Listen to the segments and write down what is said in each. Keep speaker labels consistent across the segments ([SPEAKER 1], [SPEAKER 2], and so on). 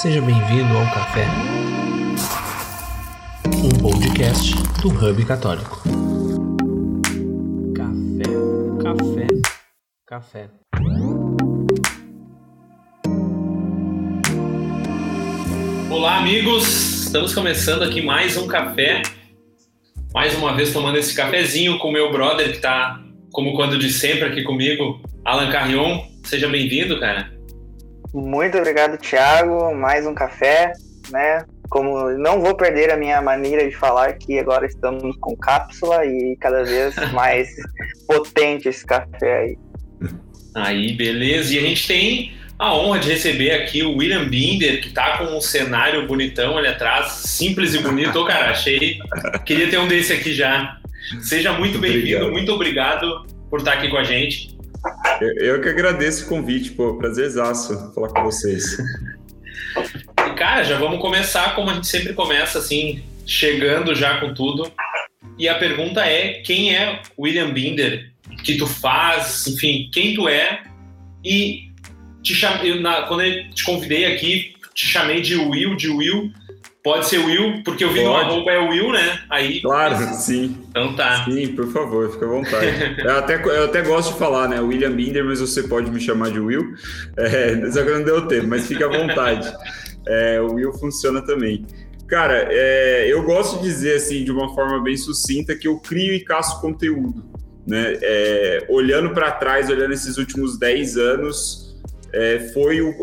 [SPEAKER 1] Seja bem-vindo ao Café, um podcast do Hub Católico. Café, café, café.
[SPEAKER 2] Olá, amigos! Estamos começando aqui mais um café. Mais uma vez tomando esse cafezinho com o meu brother que está, como quando de sempre, aqui comigo, Alan Carrion. Seja bem-vindo, cara.
[SPEAKER 3] Muito obrigado, Thiago. Mais um café, né? Como não vou perder a minha maneira de falar, que agora estamos com cápsula e cada vez mais potente esse café aí.
[SPEAKER 2] Aí, beleza. E a gente tem a honra de receber aqui o William Binder, que tá com um cenário bonitão ali atrás, simples e bonito. Ô, cara, achei. Queria ter um desse aqui já. Seja muito bem-vindo, muito obrigado por estar aqui com a gente.
[SPEAKER 4] Eu, eu que agradeço o convite, pô, prazerzaço falar com vocês.
[SPEAKER 2] E, cara, já vamos começar como a gente sempre começa, assim, chegando já com tudo. E a pergunta é: quem é William Binder? Que tu faz, enfim, quem tu é? E te chamei, na, quando eu te convidei aqui, te chamei de Will, de Will. Pode ser Will, porque eu vi no arroba é Will, né? Aí.
[SPEAKER 4] Claro, sim.
[SPEAKER 2] Então tá.
[SPEAKER 4] Sim, por favor, fica à vontade. Eu até, eu até gosto de falar, né? William Binder, mas você pode me chamar de Will. É, só que não deu tempo, mas fica à vontade. É, o Will funciona também. Cara, é, eu gosto de dizer assim, de uma forma bem sucinta, que eu crio e caço conteúdo. Né? É, olhando para trás, olhando esses últimos 10 anos, é, foi, o,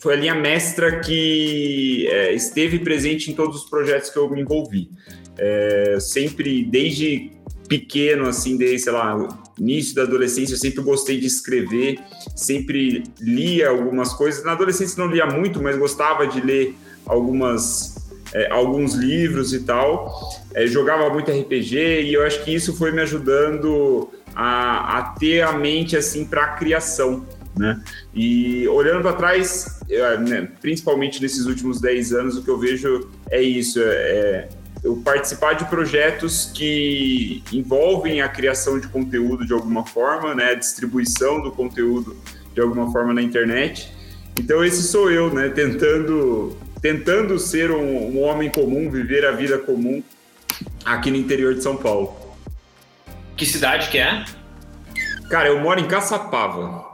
[SPEAKER 4] foi a linha mestra que é, esteve presente em todos os projetos que eu me envolvi. É, sempre, desde pequeno, assim, desde, sei lá, início da adolescência, eu sempre gostei de escrever, sempre lia algumas coisas. Na adolescência não lia muito, mas gostava de ler algumas, é, alguns livros e tal. É, jogava muito RPG e eu acho que isso foi me ajudando a, a ter a mente, assim, para a criação. Né? E olhando para trás, eu, né, principalmente nesses últimos 10 anos, o que eu vejo é isso: é, eu participar de projetos que envolvem a criação de conteúdo de alguma forma, né, a distribuição do conteúdo de alguma forma na internet. Então esse sou eu, né, tentando tentando ser um, um homem comum, viver a vida comum aqui no interior de São Paulo.
[SPEAKER 2] Que cidade que é?
[SPEAKER 4] Cara, eu moro em Caçapava.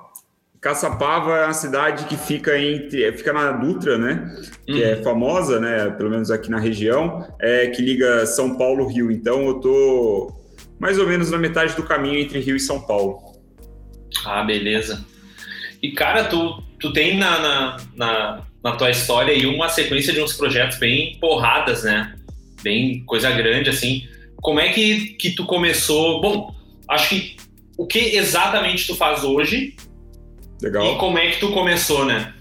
[SPEAKER 4] Caçapava é uma cidade que fica entre, fica na Dutra, né? Que é famosa, né? Pelo menos aqui na região, é que liga São Paulo Rio. Então eu tô mais ou menos na metade do caminho entre Rio e São Paulo.
[SPEAKER 2] Ah, beleza. E cara, tu, tu tem na, na, na, na tua história aí uma sequência de uns projetos bem porradas, né? Bem coisa grande, assim. Como é que, que tu começou? Bom, acho que o que exatamente tu faz hoje
[SPEAKER 4] Legal.
[SPEAKER 2] e como é que tu começou, né?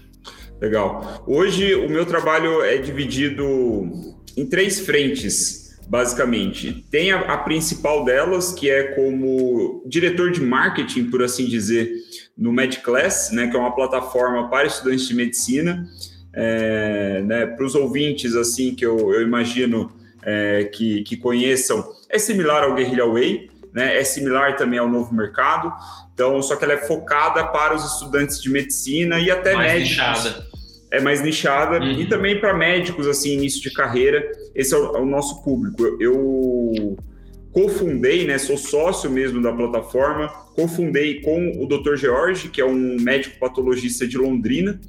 [SPEAKER 4] Legal. Hoje o meu trabalho é dividido em três frentes, basicamente. Tem a, a principal delas, que é como diretor de marketing, por assim dizer, no MedClass, né, que é uma plataforma para estudantes de medicina. É, né, para os ouvintes, assim, que eu, eu imagino é, que, que conheçam, é similar ao Guerrilla Way, né, é similar também ao Novo Mercado, então, só que ela é focada para os estudantes de medicina e até
[SPEAKER 2] Mais
[SPEAKER 4] médicos.
[SPEAKER 2] nichada.
[SPEAKER 4] É mais nichada
[SPEAKER 2] Uhum.
[SPEAKER 4] e também para médicos assim início de carreira. Esse é o, é o nosso público. Eu, eu cofundei, né? Sou sócio mesmo da plataforma. Cofundei com o Dr. George, que é um médico patologista de Londrina.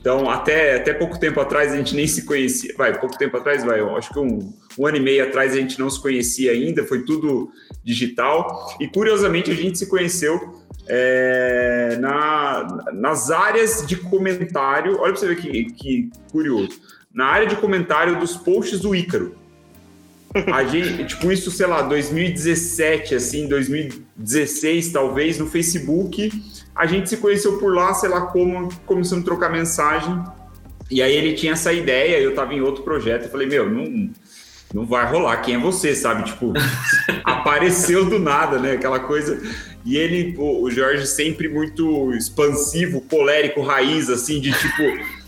[SPEAKER 4] Então, até, até pouco tempo atrás a gente nem se conhecia. Vai, pouco tempo atrás, vai, eu acho que um, um ano e meio atrás a gente não se conhecia ainda, foi tudo digital. E curiosamente a gente se conheceu é, na, nas áreas de comentário. Olha para você ver que, que curioso. Na área de comentário dos posts do Ícaro. A gente, tipo, isso, sei lá, 2017, assim, 2016, talvez, no Facebook. A gente se conheceu por lá, sei lá como, começando a trocar mensagem. E aí ele tinha essa ideia, eu tava em outro projeto. Eu falei, meu, não, não vai rolar. Quem é você, sabe? Tipo, apareceu do nada, né? Aquela coisa. E ele, o, Jorge, sempre muito expansivo, colérico, raiz, assim, de tipo,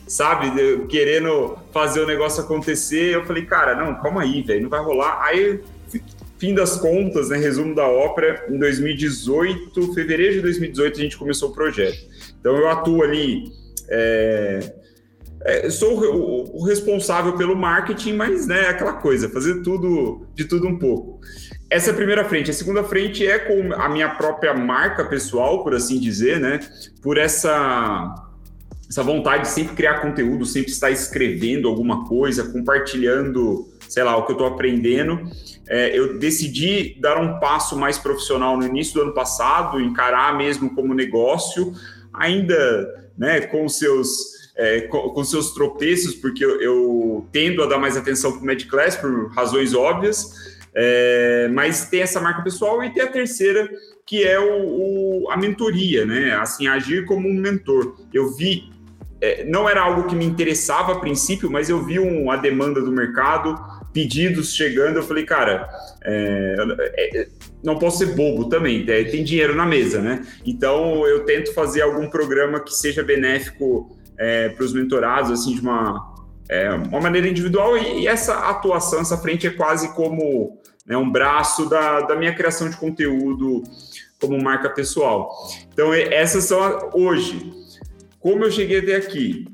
[SPEAKER 4] sabe, de- querendo fazer o negócio acontecer. Eu falei, cara, não, calma aí, velho, não vai rolar. Aí, fi- fim das contas, né? Resumo da ópera, em 2018, fevereiro de 2018, a gente começou o projeto. Então eu atuo ali. é, é, sou o, o, responsável pelo marketing, mas né, aquela coisa, fazer tudo de tudo um pouco. Essa é a primeira frente. A segunda frente é com a minha própria marca pessoal, por assim dizer, né? Por essa essa vontade de sempre criar conteúdo, sempre estar escrevendo alguma coisa, compartilhando, sei lá, o que eu estou aprendendo. É, eu decidi dar um passo mais profissional no início do ano passado, encarar mesmo como negócio, ainda né, com seus é, com, com, seus tropeços, porque eu, eu, tendo a dar mais atenção para o Medclass por razões óbvias, é, mas tem essa marca pessoal e tem a terceira, que é o, o, a mentoria, né? Assim, agir como um mentor. Eu vi, é, não era algo que me interessava a princípio, mas eu vi um, a demanda do mercado, pedidos chegando, eu falei, cara, é, é não posso ser bobo também, é, tem dinheiro na mesa, né? Então eu tento fazer algum programa que seja benéfico é, para os mentorados, assim, de uma, é, uma maneira individual, e, e, essa atuação, essa frente é quase como né, um braço da, da minha criação de conteúdo como marca pessoal. Então, essas são hoje. Como eu cheguei até aqui?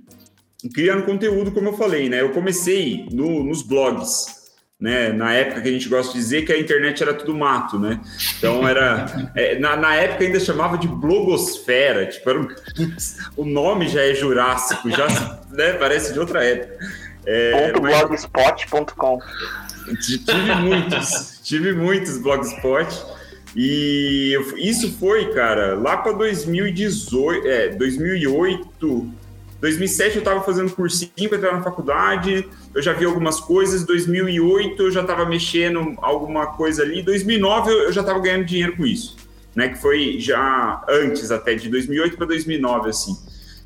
[SPEAKER 4] Criando conteúdo, como eu falei, né? Eu comecei no, nos blogs, né? Na época que a gente gosta de dizer que a internet era tudo mato, né? Então era. É, na, na, época ainda chamava de blogosfera, tipo, um, o nome já é jurássico, já né, parece de outra época.
[SPEAKER 3] É, .blogspot.com
[SPEAKER 4] Tive muitos, tive muitos blogspot. E isso foi, cara, lá para 2018, é, 2008, 2007 eu estava fazendo cursinho para entrar na faculdade, eu já vi algumas coisas. 2008 eu já estava mexendo alguma coisa ali. 2009 eu já estava ganhando dinheiro com isso, né? Que foi já antes até de 2008 para 2009 assim.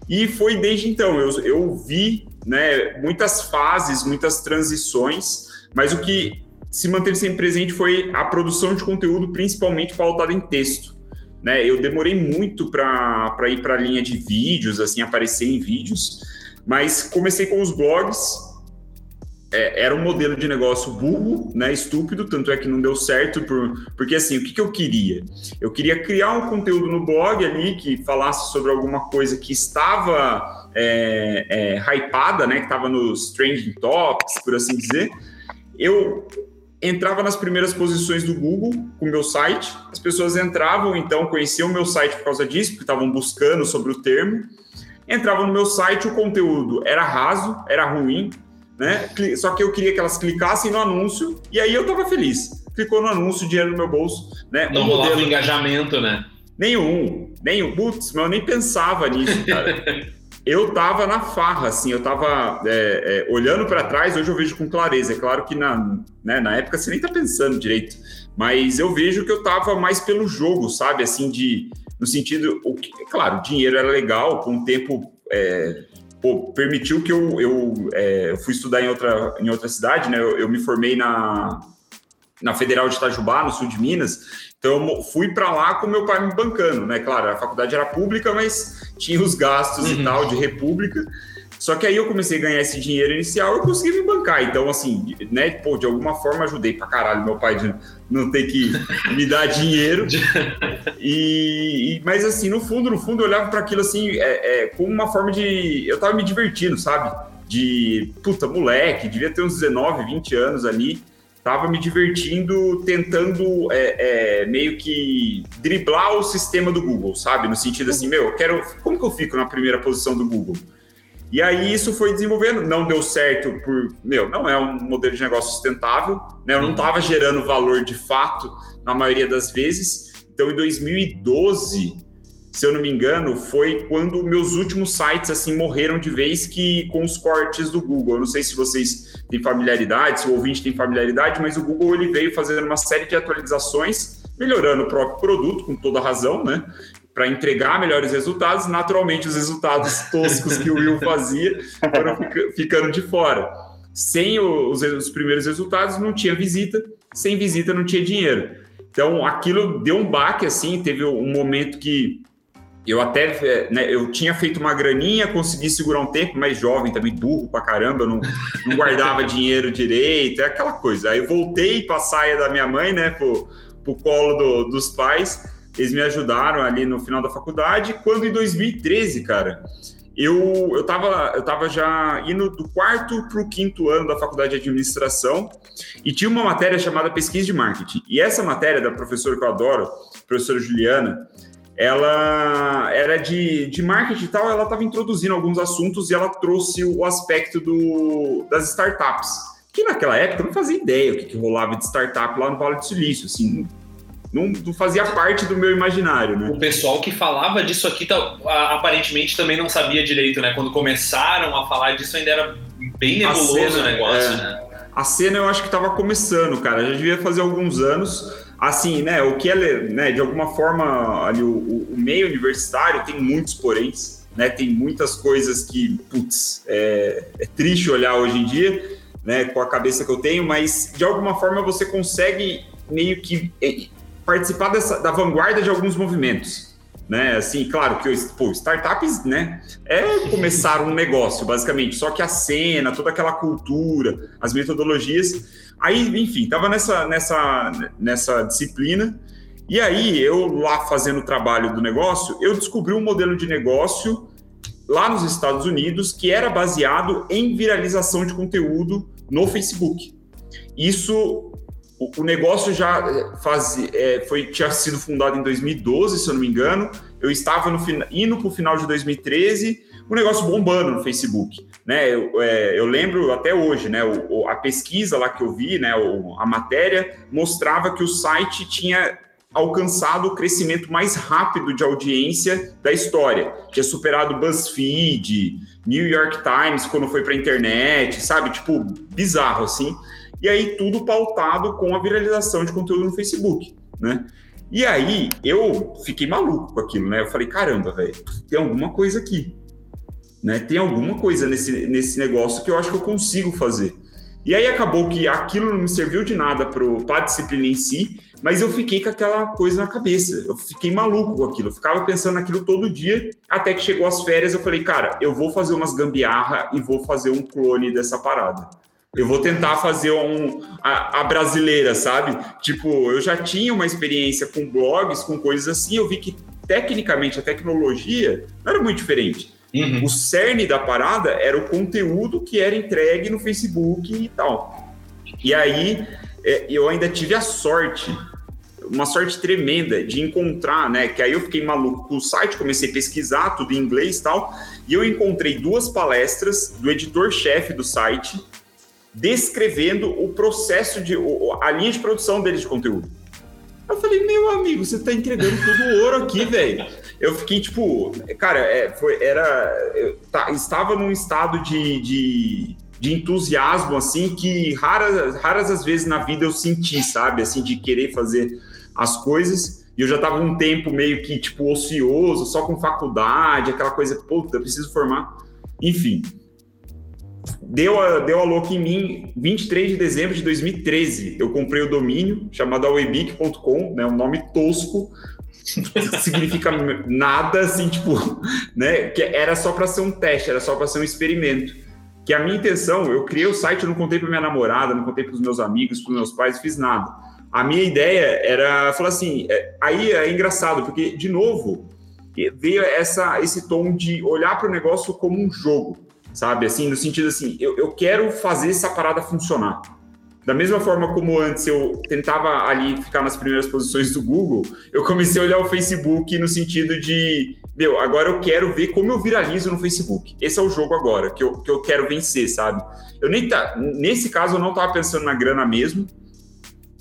[SPEAKER 4] E foi desde então eu, eu vi, né? Muitas fases, muitas transições, mas o que se manteve sempre presente foi a produção de conteúdo, principalmente pautada em texto. Né? Eu demorei muito para ir para a linha de vídeos, assim, aparecer em vídeos, mas comecei com os blogs. É, era um modelo de negócio burro, né, estúpido, tanto é que não deu certo, por, porque assim, o que, que eu queria? Eu queria criar um conteúdo no blog ali que falasse sobre alguma coisa que estava é, é, hypada, né, que estava nos trending topics, por assim dizer. Eu entrava nas primeiras posições do Google com o meu site. As pessoas entravam, então, conheciam o meu site por causa disso, porque estavam buscando sobre o termo. Entravam no meu site, o conteúdo era raso, era ruim, né? Só que eu queria que elas clicassem no anúncio e aí eu estava feliz. Clicou no anúncio, dinheiro no meu bolso, né?
[SPEAKER 2] Não rolava modelo... engajamento, né?
[SPEAKER 4] Nenhum, nenhum. Putz, mas eu nem pensava nisso, cara. eu tava na farra, assim, eu tava é, é, olhando para trás, hoje eu vejo com clareza. É claro que na, né, na época você nem tá pensando direito, mas eu vejo que eu tava mais pelo jogo, sabe? Assim, de no sentido, o que, claro, dinheiro era legal, com o tempo é, pô, permitiu que eu, eu, é, eu, fui estudar em outra, em outra cidade, né? Eu, eu me formei na, na Federal de Itajubá, no sul de Minas, então eu fui para lá com meu pai me bancando, né? Claro, a faculdade era pública, mas tinha os gastos uhum. e tal de república. Só que aí eu comecei a ganhar esse dinheiro inicial e consegui me bancar. Então, assim, né, pô, de alguma forma ajudei pra caralho meu pai de não ter que me dar dinheiro. E, e, mas assim, no fundo, no fundo, eu olhava para aquilo assim, é, é, como uma forma de. Eu tava me divertindo, sabe? De puta, moleque, devia ter uns 19, 20 anos ali estava me divertindo tentando é, é, meio que driblar o sistema do Google, sabe? No sentido assim, meu, quero. Como que eu fico na primeira posição do Google? E aí isso foi desenvolvendo, não deu certo por, meu, não é um modelo de negócio sustentável, né? Eu não estava gerando valor de fato na maioria das vezes. Então, em 2012, se eu não me engano, foi quando meus últimos sites assim morreram de vez que com os cortes do Google. Eu não sei se vocês têm familiaridade, se o ouvinte tem familiaridade, mas o Google ele veio fazendo uma série de atualizações, melhorando o próprio produto, com toda razão, né? Para entregar melhores resultados. Naturalmente, os resultados toscos que o Will fazia foram ficando de fora. Sem os, os primeiros resultados, não tinha visita, sem visita, não tinha dinheiro. Então, aquilo deu um baque, assim, teve um momento que eu até né, eu tinha feito uma graninha, consegui segurar um tempo, mais jovem também, burro pra caramba, não, não guardava dinheiro direito, é aquela coisa. Aí voltei para a saia da minha mãe, né, pro, pro colo do, dos pais, eles me ajudaram ali no final da faculdade. Quando em 2013, cara, eu, eu, tava, eu tava já indo do quarto para o quinto ano da faculdade de administração e tinha uma matéria chamada pesquisa de marketing. E essa matéria da professora que eu adoro, professora Juliana, ela era de, de marketing e tal, ela estava introduzindo alguns assuntos e ela trouxe o aspecto do, das startups, que naquela época eu não fazia ideia o que, que rolava de startup lá no Vale do Silício, assim, não, não, fazia parte do meu imaginário, né?
[SPEAKER 2] O pessoal que falava disso aqui tá, aparentemente também não sabia direito, né? Quando começaram a falar disso ainda era bem nebuloso cena, o negócio, é, né?
[SPEAKER 4] A cena eu acho que estava começando, cara. Já devia fazer alguns anos. Assim, né? O que é, né? De alguma forma, ali o, o meio universitário tem muitos poréns, né? Tem muitas coisas que, putz, é, é triste olhar hoje em dia, né? Com a cabeça que eu tenho, mas de alguma forma você consegue meio que participar dessa, da vanguarda de alguns movimentos. Né? Assim, claro que pô, startups, né, é começar um negócio, basicamente, só que a cena, toda aquela cultura, as metodologias, aí, enfim, tava nessa, nessa, nessa disciplina, e aí eu lá fazendo o trabalho do negócio, eu descobri um modelo de negócio lá nos Estados Unidos que era baseado em viralização de conteúdo no Facebook. Isso o, negócio já eh, faz, é, foi, tinha sido fundado em 2012, se eu não me engano. Eu estava no, indo para o final de 2013, o negócio bombando no Facebook. Né? Eu, é, eu lembro até hoje, né? O, a pesquisa lá que eu vi, né? a matéria, mostrava que o site tinha alcançado o crescimento mais rápido de audiência da história. Tinha superado BuzzFeed, New York Times quando foi para a internet, sabe? Tipo, bizarro assim. E aí tudo pautado com a viralização de conteúdo no Facebook, né? E aí eu fiquei maluco com aquilo, né? Eu falei, caramba, velho, tem alguma coisa aqui, né? Tem alguma coisa nesse, nesse negócio que eu acho que eu consigo fazer. E aí acabou que aquilo não me serviu de nada para a disciplina em si, mas eu fiquei com aquela coisa na cabeça. Eu fiquei maluco com aquilo. Eu ficava pensando naquilo todo dia, até que chegou as férias. Eu falei, cara, eu vou fazer umas gambiarra e vou fazer um clone dessa parada. Eu vou tentar fazer um, a, a, brasileira, sabe? Tipo, eu já tinha uma experiência com blogs, com coisas assim, eu vi que tecnicamente a tecnologia não era muito diferente. Uhum. O cerne da parada era o conteúdo que era entregue no Facebook e tal. E aí é, eu ainda tive a sorte, uma sorte tremenda de encontrar, né? Que aí eu fiquei maluco com o site, comecei a pesquisar tudo em inglês e tal, e eu encontrei duas palestras do editor-chefe do site descrevendo o processo de a linha de produção deles de conteúdo. Eu falei, meu amigo, você tá entregando todo ouro aqui, velho. Eu fiquei tipo, cara, é, foi, era, eu tá, estava num estado de, de, de, entusiasmo assim que raras, raras as vezes na vida eu senti, sabe, assim de querer fazer as coisas. E eu já tava um tempo meio que tipo ocioso, só com faculdade, aquela coisa, puta, eu preciso formar. Enfim, deu a, deu a louca em mim 23 de dezembro de 2013. Eu comprei o domínio chamado awebic.com, né, um nome tosco, significa nada, assim, tipo, né, que era só para ser um teste, era só para ser um experimento. Que a minha intenção, eu criei o site, eu não contei para minha namorada, não contei para os meus amigos, para os meus pais, fiz nada. A minha ideia era falar assim, é, aí é engraçado, porque, de novo, veio essa, esse tom de olhar para o negócio como um jogo sabe? Assim, no sentido assim, eu, eu quero fazer essa parada funcionar. Da mesma forma como antes eu tentava ali ficar nas primeiras posições do Google, eu comecei a olhar o Facebook no sentido de, meu, agora eu quero ver como eu viralizo no Facebook. Esse é o jogo agora, que eu, que eu quero vencer, sabe? Eu nem tá, nesse caso eu não estava pensando na grana mesmo.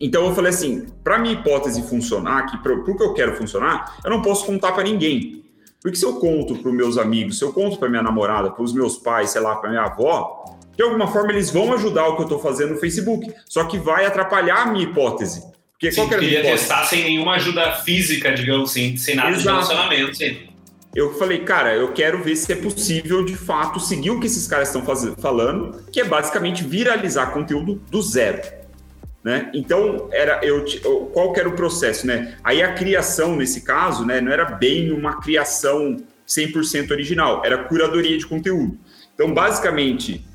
[SPEAKER 4] Então eu falei assim, para minha hipótese funcionar, que para o que eu quero funcionar, eu não posso contar para ninguém. Porque se eu conto para os meus amigos, se eu conto para minha namorada, para os meus pais, sei lá, para minha avó, de alguma forma eles vão ajudar o que eu estou fazendo no Facebook. Só que vai atrapalhar a minha hipótese. Porque
[SPEAKER 2] sim, qual queria testar sem nenhuma ajuda física, digamos assim, sem nada Exato. de relacionamento. Sim.
[SPEAKER 4] Eu falei, cara, eu quero ver se é possível de fato seguir o que esses caras estão falando, que é basicamente viralizar conteúdo do zero. Né? Então, era eu, qual era o processo? Né? Aí a criação, nesse caso, né, não era bem uma criação 100% original, era curadoria de conteúdo. Então, basicamente,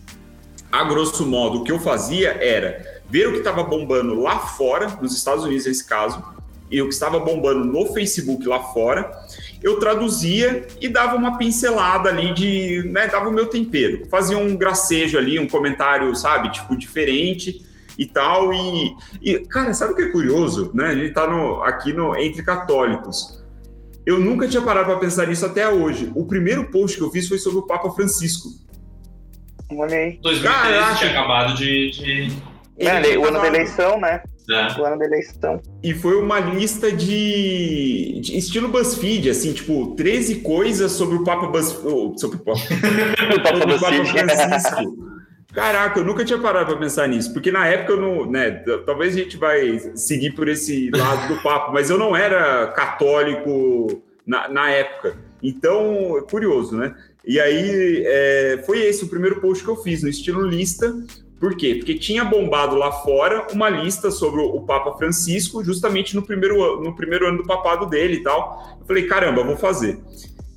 [SPEAKER 4] a grosso modo, o que eu fazia era ver o que estava bombando lá fora, nos Estados Unidos nesse caso, e o que estava bombando no Facebook lá fora, eu traduzia e dava uma pincelada ali de, né, dava o meu tempero, fazia um gracejo ali, um comentário, sabe, tipo diferente e tal e, e cara, sabe o que é curioso, né? A gente tá no, aqui no entre católicos. Eu nunca tinha parado para pensar nisso até hoje. O primeiro post que eu fiz foi sobre o Papa Francisco.
[SPEAKER 3] Olha aí.
[SPEAKER 2] 2013
[SPEAKER 4] Caraca.
[SPEAKER 2] tinha acabado de. de...
[SPEAKER 3] É, o ano da eleição, né?
[SPEAKER 2] né?
[SPEAKER 3] O ano da eleição.
[SPEAKER 4] E foi uma lista de, de estilo BuzzFeed, assim, tipo, 13 coisas sobre o Papa Buzz, oh, sobre o Papa,
[SPEAKER 3] O Papa
[SPEAKER 4] sobre o Papa. Francisco. Caraca, eu nunca tinha parado para pensar nisso, porque na época eu não, né, talvez a gente vai seguir por esse lado do papo, mas eu não era católico na, na época. Então, é curioso, né? E aí, é, foi esse o primeiro post que eu fiz, no estilo lista. Por quê? Porque tinha bombado lá fora uma lista sobre o, Papa Francisco, justamente no primeiro, no primeiro ano do papado dele e tal. Eu falei, caramba, vou fazer.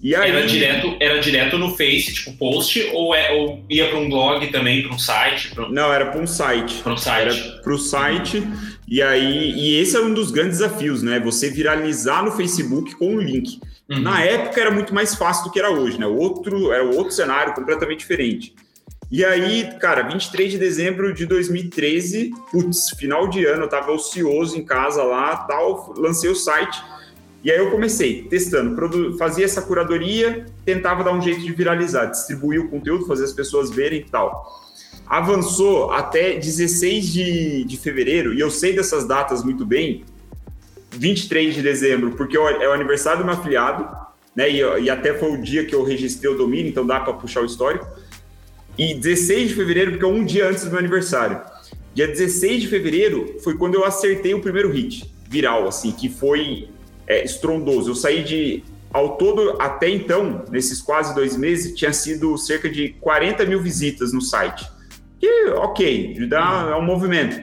[SPEAKER 4] E aí,
[SPEAKER 2] Era direto, era direto no Face, tipo, post, ou, é, ou ia para um blog também, para um site? Para
[SPEAKER 4] Não, era para um site.
[SPEAKER 2] um
[SPEAKER 4] Era
[SPEAKER 2] site.
[SPEAKER 4] para o site. E aí, e esse é um dos grandes desafios, né? Você viralizar no Facebook com um link.
[SPEAKER 2] Uhum.
[SPEAKER 4] Na época era muito mais fácil do que era hoje, né? Outro, era outro cenário completamente diferente. E aí, cara, 23 de dezembro de 2013, putz, final de ano, eu tava ocioso em casa lá, tal, lancei o site. E aí eu comecei testando, fazia essa curadoria, tentava dar um jeito de viralizar, distribuir o conteúdo, fazer as pessoas verem e tal. Avançou até 16 de, de fevereiro, e eu sei dessas datas muito bem, 23 de dezembro, porque é o aniversário do meu afiliado, né? E, e até foi o dia que eu registrei o domínio, então dá para puxar o histórico. E 16 de fevereiro, porque é um dia antes do meu aniversário. Dia 16 de fevereiro foi quando eu acertei o primeiro hit viral, assim, que foi é, estrondoso. Eu saí de. Ao todo, até então, nesses quase dois meses, tinha sido cerca de 40 mil visitas no site. Que, ok, dá, é um movimento.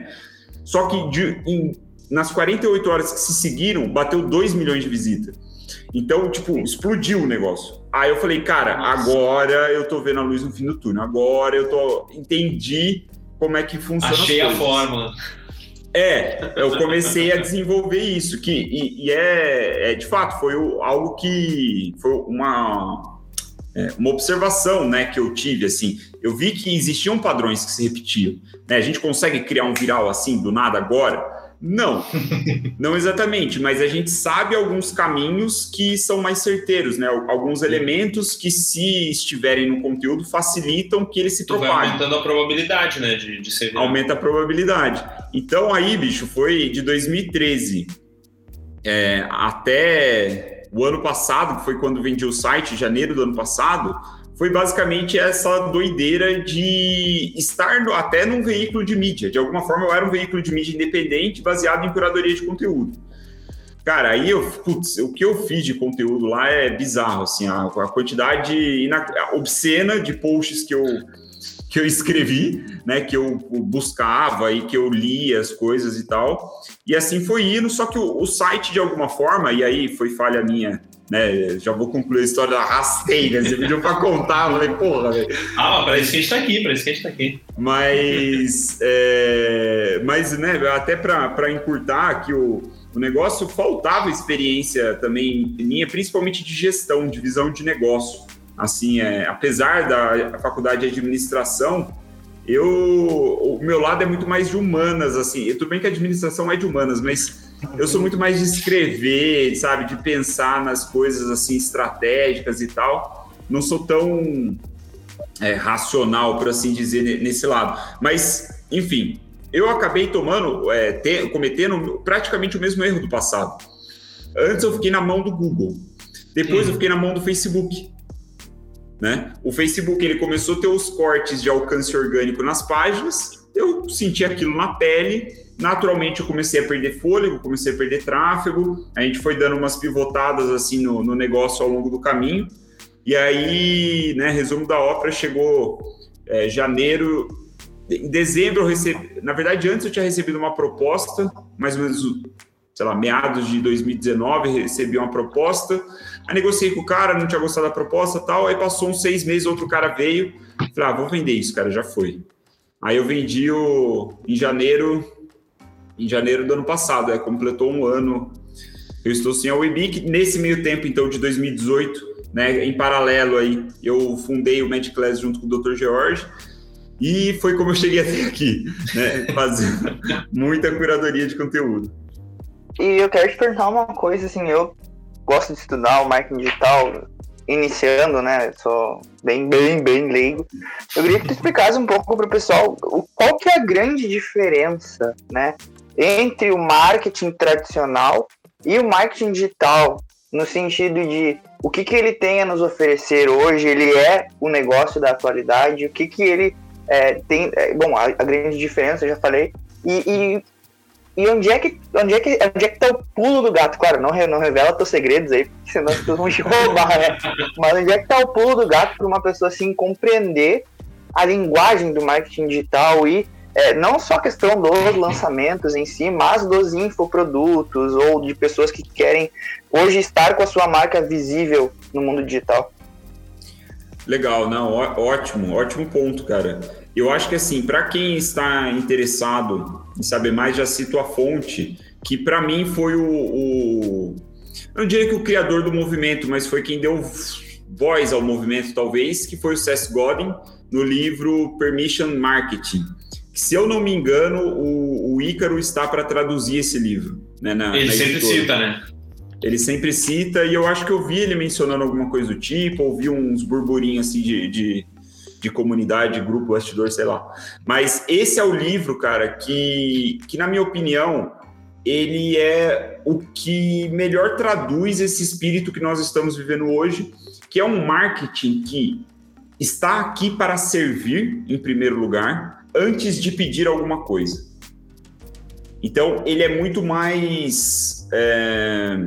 [SPEAKER 4] Só que de- em- nas 48 horas que se seguiram, bateu 2 milhões de visitas. Então, tipo, explodiu o negócio. Aí eu falei, cara,
[SPEAKER 2] Nossa.
[SPEAKER 4] agora eu tô vendo a luz no fim do túnel. Agora eu tô. Entendi como é que funciona.
[SPEAKER 2] Achei a fórmula.
[SPEAKER 4] É, eu comecei a desenvolver isso, que, e, e é, é, de fato, foi algo que foi uma, é, uma observação né, que eu tive, assim, eu vi que existiam padrões que se repetiam, né, a gente consegue criar um viral assim, do nada agora? Não, não exatamente, mas a gente sabe alguns caminhos que são mais certeiros, né, alguns elementos que se estiverem no conteúdo facilitam que ele se
[SPEAKER 2] Tu vai
[SPEAKER 4] propague.
[SPEAKER 2] aumentando a probabilidade, né, de, de ser
[SPEAKER 4] aumenta a probabilidade. Então aí, bicho, foi de 2013 é, até o ano passado, que foi quando vendi o site, janeiro do ano passado, foi basicamente essa doideira de estar até num veículo de mídia. De alguma forma, eu era um veículo de mídia independente baseado em curadoria de conteúdo. Cara, aí eu, putz, o que eu fiz de conteúdo lá é bizarro, assim, a, a quantidade ina- obscena de posts que eu, que eu escrevi, né, que eu buscava e que eu lia as coisas e tal. E assim foi indo, só que o, o site, de alguma forma, e aí foi falha minha, né, já vou concluir a história, arrastei, né, você pediu pra contar, eu falei, porra, velho.
[SPEAKER 2] Ah, mas pra isso que a gente tá aqui, pra isso que a gente tá aqui.
[SPEAKER 4] Mas, é, mas né, até para encurtar aqui o, o negócio, faltava experiência também minha, principalmente de gestão, de visão de negócio. Assim, é, apesar da faculdade de administração, eu, o meu lado é muito mais de humanas, assim. Tudo bem que a administração é de humanas, mas eu sou muito mais de escrever, sabe, de pensar nas coisas assim estratégicas e tal. Não sou tão é, racional, por assim dizer, ne- nesse lado. Mas, enfim, eu acabei tomando, é, te- cometendo praticamente o mesmo erro do passado. Antes eu fiquei na mão do Google, depois
[SPEAKER 2] Hum.
[SPEAKER 4] eu fiquei na mão do Facebook. Né? O Facebook ele começou a ter os cortes de alcance orgânico nas páginas, eu senti aquilo na pele, naturalmente eu comecei a perder fôlego, comecei a perder tráfego, a gente foi dando umas pivotadas assim no, no negócio ao longo do caminho, e aí, né, resumo da ópera, chegou é, janeiro, em dezembro eu recebi, na verdade antes eu tinha recebido uma proposta, mais ou menos, sei lá, meados de 2019, recebi uma proposta, aí negociei com o cara, não tinha gostado da proposta tal, aí passou uns seis meses, outro cara veio, falei, ah, vou vender isso, cara, já foi. Aí eu vendi o, em janeiro, em janeiro do ano passado, é, completou um ano Eu estou sem a Webic. Nesse meio tempo, então, de 2018, né, em paralelo aí, eu fundei o MedClass junto com o Dr. George. E foi como eu cheguei até aqui, né, fazendo muita curadoria de conteúdo.
[SPEAKER 3] E eu quero te perguntar uma coisa, assim, eu gosto de estudar o marketing digital, iniciando, né? Sou bem, bem, bem leigo. Eu queria que tu explicasse um pouco para o pessoal qual que é a grande diferença, né? Entre o marketing tradicional e o marketing digital, no sentido de o que, que ele tem a nos oferecer hoje, ele é o negócio da atualidade, o que, que ele é, tem. É, bom, a, a, grande diferença, eu já falei. E, e e onde é que onde é que onde é que tá o pulo do gato? Claro, não, não revela teus segredos aí, porque senão as pessoas vão te roubar, né? Mas onde é que tá o pulo do gato para uma pessoa assim compreender a linguagem do marketing digital e é, não só a questão dos lançamentos em si, mas dos infoprodutos ou de pessoas que querem hoje estar com a sua marca visível no mundo digital.
[SPEAKER 4] Legal, não, ótimo, ótimo ponto, cara. Eu acho que assim, para quem está interessado em saber mais, já cito a fonte, que para mim foi o, o, Eu não diria que o criador do movimento, mas foi quem deu voz ao movimento, talvez, que foi o Seth Godin, no livro Permission Marketing. Que, se eu não me engano, o, o Ícaro está para traduzir esse livro. Né, na,
[SPEAKER 2] ele
[SPEAKER 4] na
[SPEAKER 2] sempre cita, né?
[SPEAKER 4] Ele sempre cita, e eu acho que eu vi ele mencionando alguma coisa do tipo, ouvi uns burburinhos assim de, de de comunidade, grupo, bastidor, sei lá. Mas esse é o livro, cara, que, que na minha opinião, ele é o que melhor traduz esse espírito que nós estamos vivendo hoje, que é um marketing que está aqui para servir, em primeiro lugar, antes de pedir alguma coisa. Então, ele é muito mais. É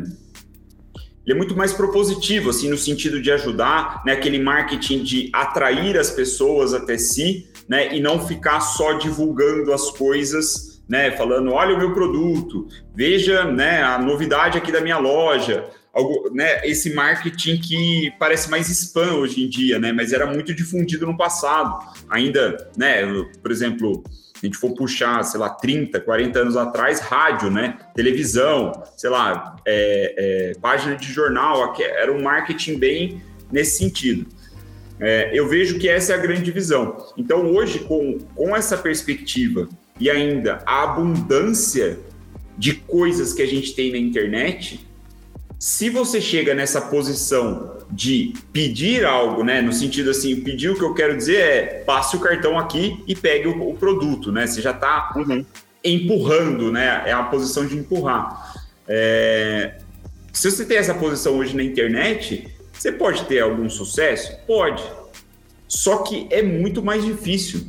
[SPEAKER 4] ele é muito mais propositivo, assim, no sentido de ajudar, né, aquele marketing de atrair as pessoas até si, né, e não ficar só divulgando as coisas, né, falando, olha o meu produto, veja, né, a novidade aqui da minha loja, algo, né, esse marketing que parece mais spam hoje em dia, né, mas era muito difundido no passado, ainda, né, por exemplo, a gente for puxar, sei lá, 30, 40 anos atrás, rádio, né? Televisão, sei lá, é, é, página de jornal, era um marketing bem nesse sentido. É, eu vejo que essa é a grande divisão. Então, hoje, com, com essa perspectiva e ainda a abundância de coisas que a gente tem na internet, se você chega nessa posição de pedir algo, né, no sentido assim, pedir o que eu quero dizer é passe o cartão aqui e pegue o, o produto, né? Você já está uhum. empurrando, né? É a posição de empurrar. É... Se você tem essa posição hoje na internet, você pode ter algum sucesso? Pode. Só que é muito mais difícil.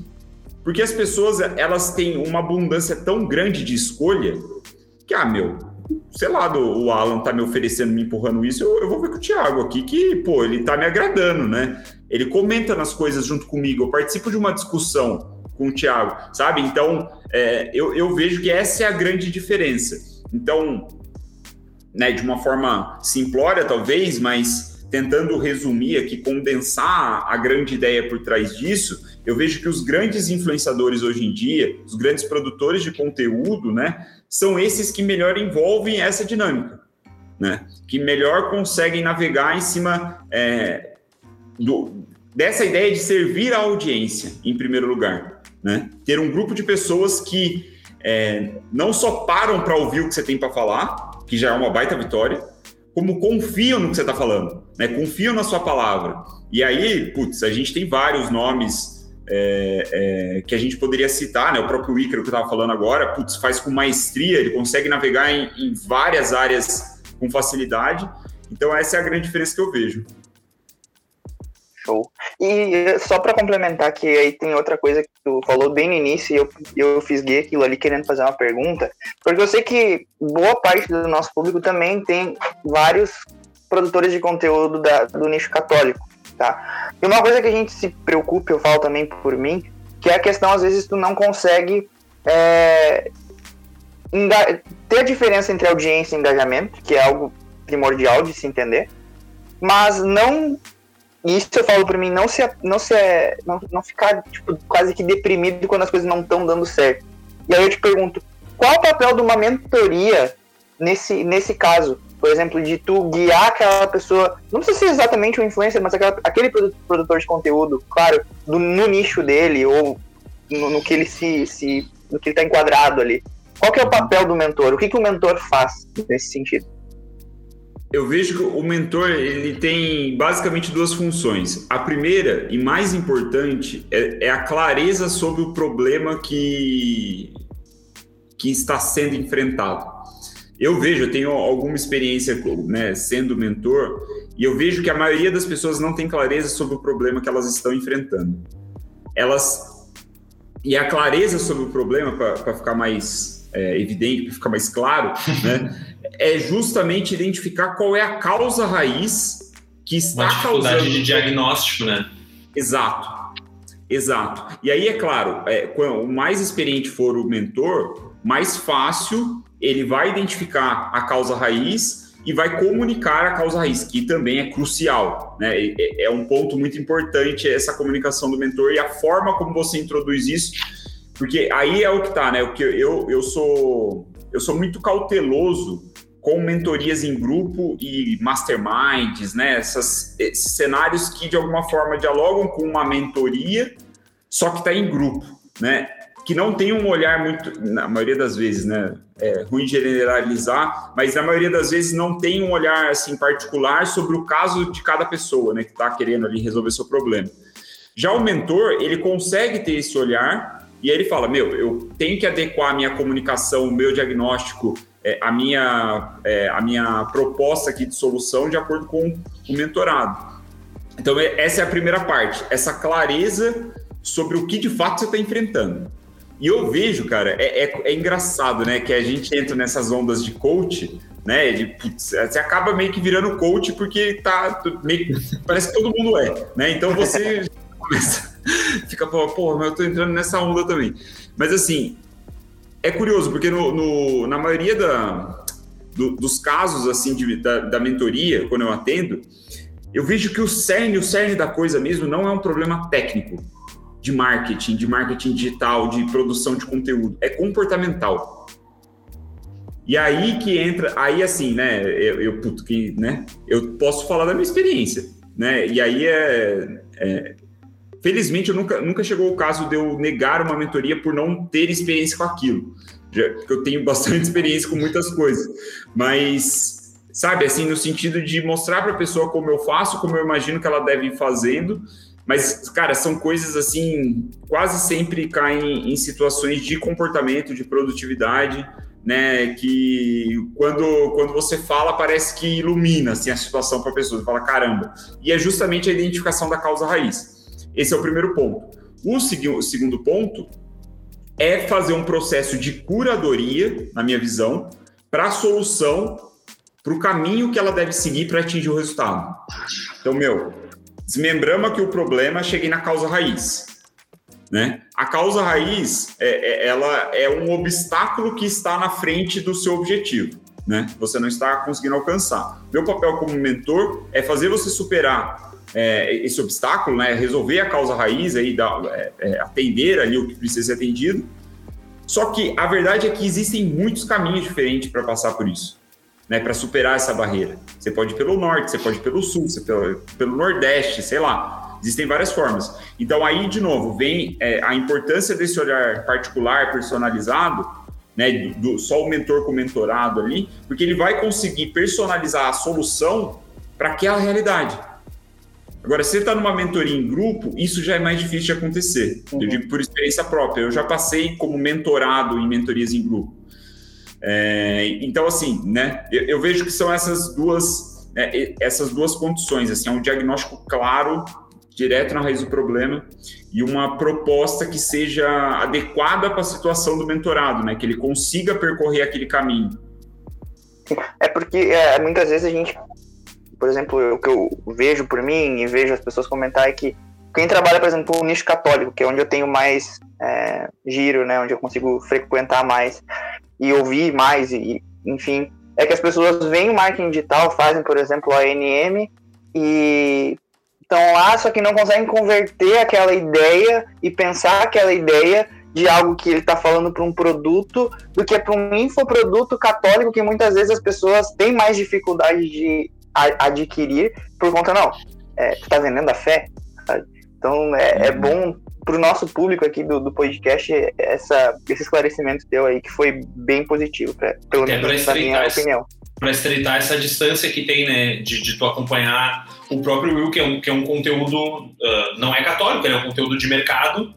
[SPEAKER 4] Porque as pessoas, elas têm uma abundância tão grande de escolha que, ah, meu, sei lá, do, o Alan tá me oferecendo, me empurrando isso, eu, eu, vou ver com o Thiago aqui, que, pô, ele tá me agradando, né? Ele comenta nas coisas junto comigo, eu participo de uma discussão com o Thiago, sabe? Então, é, eu, eu vejo que essa é a grande diferença. Então, né, de uma forma simplória, talvez, mas tentando resumir aqui, condensar a grande ideia por trás disso, eu vejo que os grandes influenciadores hoje em dia, os grandes produtores de conteúdo, né, são esses que melhor envolvem essa dinâmica, né? Que melhor conseguem navegar em cima é, do, dessa ideia de servir a audiência, em primeiro lugar, né? Ter um grupo de pessoas que é, não só param para ouvir o que você tem para falar, que já é uma baita vitória, como confiam no que você está falando, né? Confiam na sua palavra. E aí, putz, a gente tem vários nomes é, é, que a gente poderia citar, né? O próprio Ícaro que eu estava falando agora, putz, faz com maestria, ele consegue navegar em, em, várias áreas com facilidade. Então essa é a grande diferença que eu vejo.
[SPEAKER 3] Show. E só para complementar que aí tem outra coisa que tu falou bem no início e eu, eu fisguei aquilo ali querendo fazer uma pergunta, porque eu sei que boa parte do nosso público também tem vários produtores de conteúdo da, do nicho católico tá? E uma coisa que a gente se preocupa, eu falo também por mim, que é a questão, às vezes, tu não consegue é, ter a diferença entre audiência e engajamento, que é algo primordial de se entender, mas não isso eu falo por mim, não se não se não, não ficar tipo, quase que deprimido quando as coisas não estão dando certo. E aí eu te pergunto, qual o papel de uma mentoria nesse nesse caso? Por exemplo, de tu guiar aquela pessoa, não precisa ser exatamente um influencer, mas aquela, aquele produtor de conteúdo, claro, do, no nicho dele ou no, no, que ele se, se no que ele está enquadrado ali. Qual que é o papel do mentor? O que, que o mentor faz nesse sentido?
[SPEAKER 4] Eu vejo que o mentor ele tem basicamente duas funções. A primeira e mais importante é, é a clareza sobre o problema que, que está sendo enfrentado. Eu vejo, eu tenho alguma experiência né, sendo mentor, e eu vejo que a maioria das pessoas não tem clareza sobre o problema que elas estão enfrentando. Elas. E a clareza sobre o problema, para ficar mais é, evidente, para ficar mais claro, né, é justamente identificar qual é a causa raiz que está
[SPEAKER 2] Uma dificuldade
[SPEAKER 4] causando.
[SPEAKER 2] de diagnóstico, né?
[SPEAKER 4] Exato. Exato. E aí, é claro, é, quanto mais experiente for o mentor, mais fácil ele vai identificar a causa raiz e vai comunicar a causa raiz, que também é crucial. Né? É, um ponto muito importante essa comunicação do mentor e a forma como você introduz isso, porque aí é o que tá, né? O que eu, eu sou eu sou muito cauteloso com mentorias em grupo e masterminds, né? Essas, esses cenários que de alguma forma dialogam com uma mentoria, só que está em grupo, né? Que não tem um olhar muito, na maioria das vezes, né? É ruim generalizar, mas na maioria das vezes não tem um olhar assim particular sobre o caso de cada pessoa, né? Que está querendo ali resolver seu problema. Já o mentor, ele consegue ter esse olhar e aí ele fala: Meu, eu tenho que adequar a minha comunicação, o meu diagnóstico é, a, minha, é, a minha proposta aqui de solução de acordo com o mentorado. Então, é, essa é a primeira parte, essa clareza sobre o que de fato você está enfrentando. E eu vejo, cara, é, é, é, engraçado, né? Que a gente entra nessas ondas de coach, né? De, putz, você acaba meio que virando coach porque tá meio, parece que todo mundo é, né? Então você começa, fica, pô, mas eu tô entrando nessa onda também. Mas assim, é curioso, porque no, no na maioria da, do, dos casos assim de, da, da, mentoria, quando eu atendo, eu vejo que o cerne, o cerne da coisa mesmo não é um problema técnico de marketing, de marketing digital, de produção de conteúdo, é comportamental. E aí que entra, aí assim, né, eu, eu puto, que, né, eu posso falar da minha experiência, né, e aí é, é Felizmente, eu nunca, nunca chegou o caso de eu negar uma mentoria por não ter experiência com aquilo. Eu tenho bastante experiência com muitas coisas. Mas, sabe, assim, no sentido de mostrar para a pessoa como eu faço, como eu imagino que ela deve ir fazendo. Mas, cara, são coisas assim, quase sempre caem em situações de comportamento, de produtividade, né? Que quando, quando você fala, parece que ilumina assim, a situação para a pessoa. Fala, caramba. E é justamente a identificação da causa raiz. Esse é o primeiro ponto. O segundo ponto é fazer um processo de curadoria, na minha visão, para a solução, para o caminho que ela deve seguir para atingir o resultado. Então, meu, desmembramos aqui o problema, cheguei na causa raiz. Né? A causa raiz, é, é, ela é um obstáculo que está na frente do seu objetivo. Né? Você não está conseguindo alcançar. Meu papel como mentor é fazer você superar é, esse obstáculo, né? Resolver a causa raiz aí, da, é, é, atender ali o que precisa ser atendido. Só que a verdade é que existem muitos caminhos diferentes para passar por isso, né? Para superar essa barreira. Você pode ir pelo norte, você pode ir pelo sul, você pelo, pelo nordeste, sei lá. Existem várias formas. Então aí, de novo, vem é, a importância desse olhar particular, personalizado, né? Do, só o mentor com o mentorado ali, porque ele vai conseguir personalizar a solução para aquela realidade. Agora, se você está numa mentoria em grupo, isso já é mais difícil de acontecer. Uhum. Eu digo por experiência própria. Eu já passei como mentorado em mentorias em grupo. É, então, assim, né? Eu, eu, vejo que são essas duas, né, essas duas condições. Assim, é um diagnóstico claro, direto na raiz do problema, e uma proposta que seja adequada para a situação do mentorado, né? Que ele consiga percorrer aquele caminho.
[SPEAKER 3] É porque é, muitas vezes a gente por exemplo, o que eu vejo por mim e vejo as pessoas comentar é que quem trabalha, por exemplo, no nicho católico, que é onde eu tenho mais é, giro, né, onde eu consigo frequentar mais e ouvir mais, e, enfim, é que as pessoas veem o marketing digital, fazem, por exemplo, a NM e estão lá, só que não conseguem converter aquela ideia e pensar aquela ideia de algo que ele está falando para um produto do que para um infoproduto católico que muitas vezes as pessoas têm mais dificuldade de adquirir por conta, não, é, tu tá vendendo a fé, sabe? Então é, é uhum. bom para o nosso público aqui do, do podcast essa, esse esclarecimento teu aí, que foi bem positivo, pra, pelo menos na minha opinião.
[SPEAKER 2] Para estreitar essa distância que tem, né, de, de tu acompanhar o próprio Will, que é um, que é um conteúdo, uh, não é católico, é um conteúdo de mercado,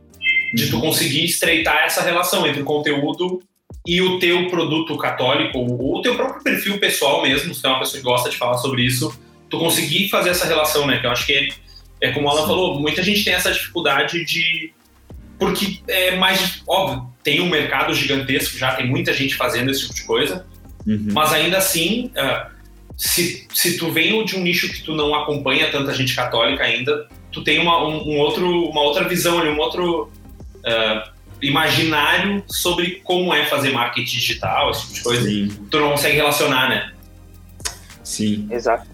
[SPEAKER 2] de tu conseguir estreitar essa relação entre o conteúdo e o teu produto católico, ou o teu próprio perfil pessoal mesmo, se é uma pessoa que gosta de falar sobre isso, tu conseguir fazer essa relação, né? Que eu acho que é, como ela falou, muita gente tem essa dificuldade de. Porque é mais. Óbvio, tem um mercado gigantesco já, tem muita gente fazendo esse tipo de coisa, uhum. mas ainda assim. Uh, se, se tu vem de um nicho que tu não acompanha tanta gente católica ainda, tu tem uma, um, um outro, uma outra visão ali, um outro uh, imaginário sobre como é fazer marketing digital, esse tipo de coisa. Sim. Tu não consegue relacionar, né?
[SPEAKER 4] Sim.
[SPEAKER 3] Exato.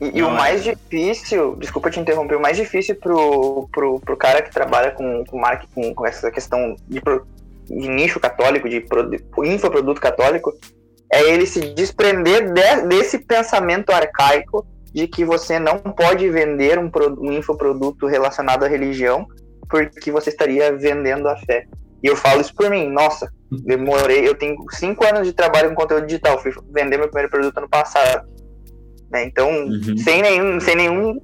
[SPEAKER 3] E, e o mais é. difícil, desculpa te interromper, o mais difícil pro, pro, pro cara que trabalha com, com marketing, com essa questão de, de nicho católico, de infoproduto católico, é ele se desprender de, desse pensamento arcaico de que você não pode vender um, um infoproduto relacionado à religião porque você estaria vendendo a fé. E eu falo isso por mim, nossa, demorei, eu tenho cinco anos de trabalho com conteúdo digital, fui vender meu primeiro produto ano passado. Né? Então, uhum. sem, nenhum, sem nenhum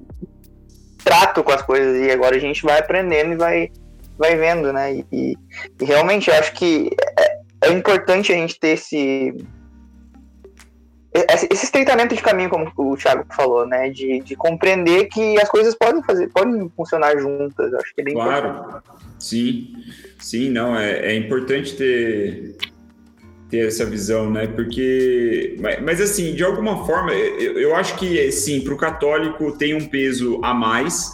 [SPEAKER 3] trato com as coisas, e agora a gente vai aprendendo e vai, vai vendo, né? E, e, e realmente eu acho que é, é importante a gente ter esse, esse estreitamento de caminho, como o Thiago falou, né? De, de compreender que as coisas podem fazer, podem funcionar juntas. Acho que é bem
[SPEAKER 4] claro.
[SPEAKER 3] importante.
[SPEAKER 4] Sim, sim, não, é, é importante ter, ter essa visão, né? Porque, mas, mas assim, de alguma forma, eu, eu acho que sim, para o católico tem um peso a mais,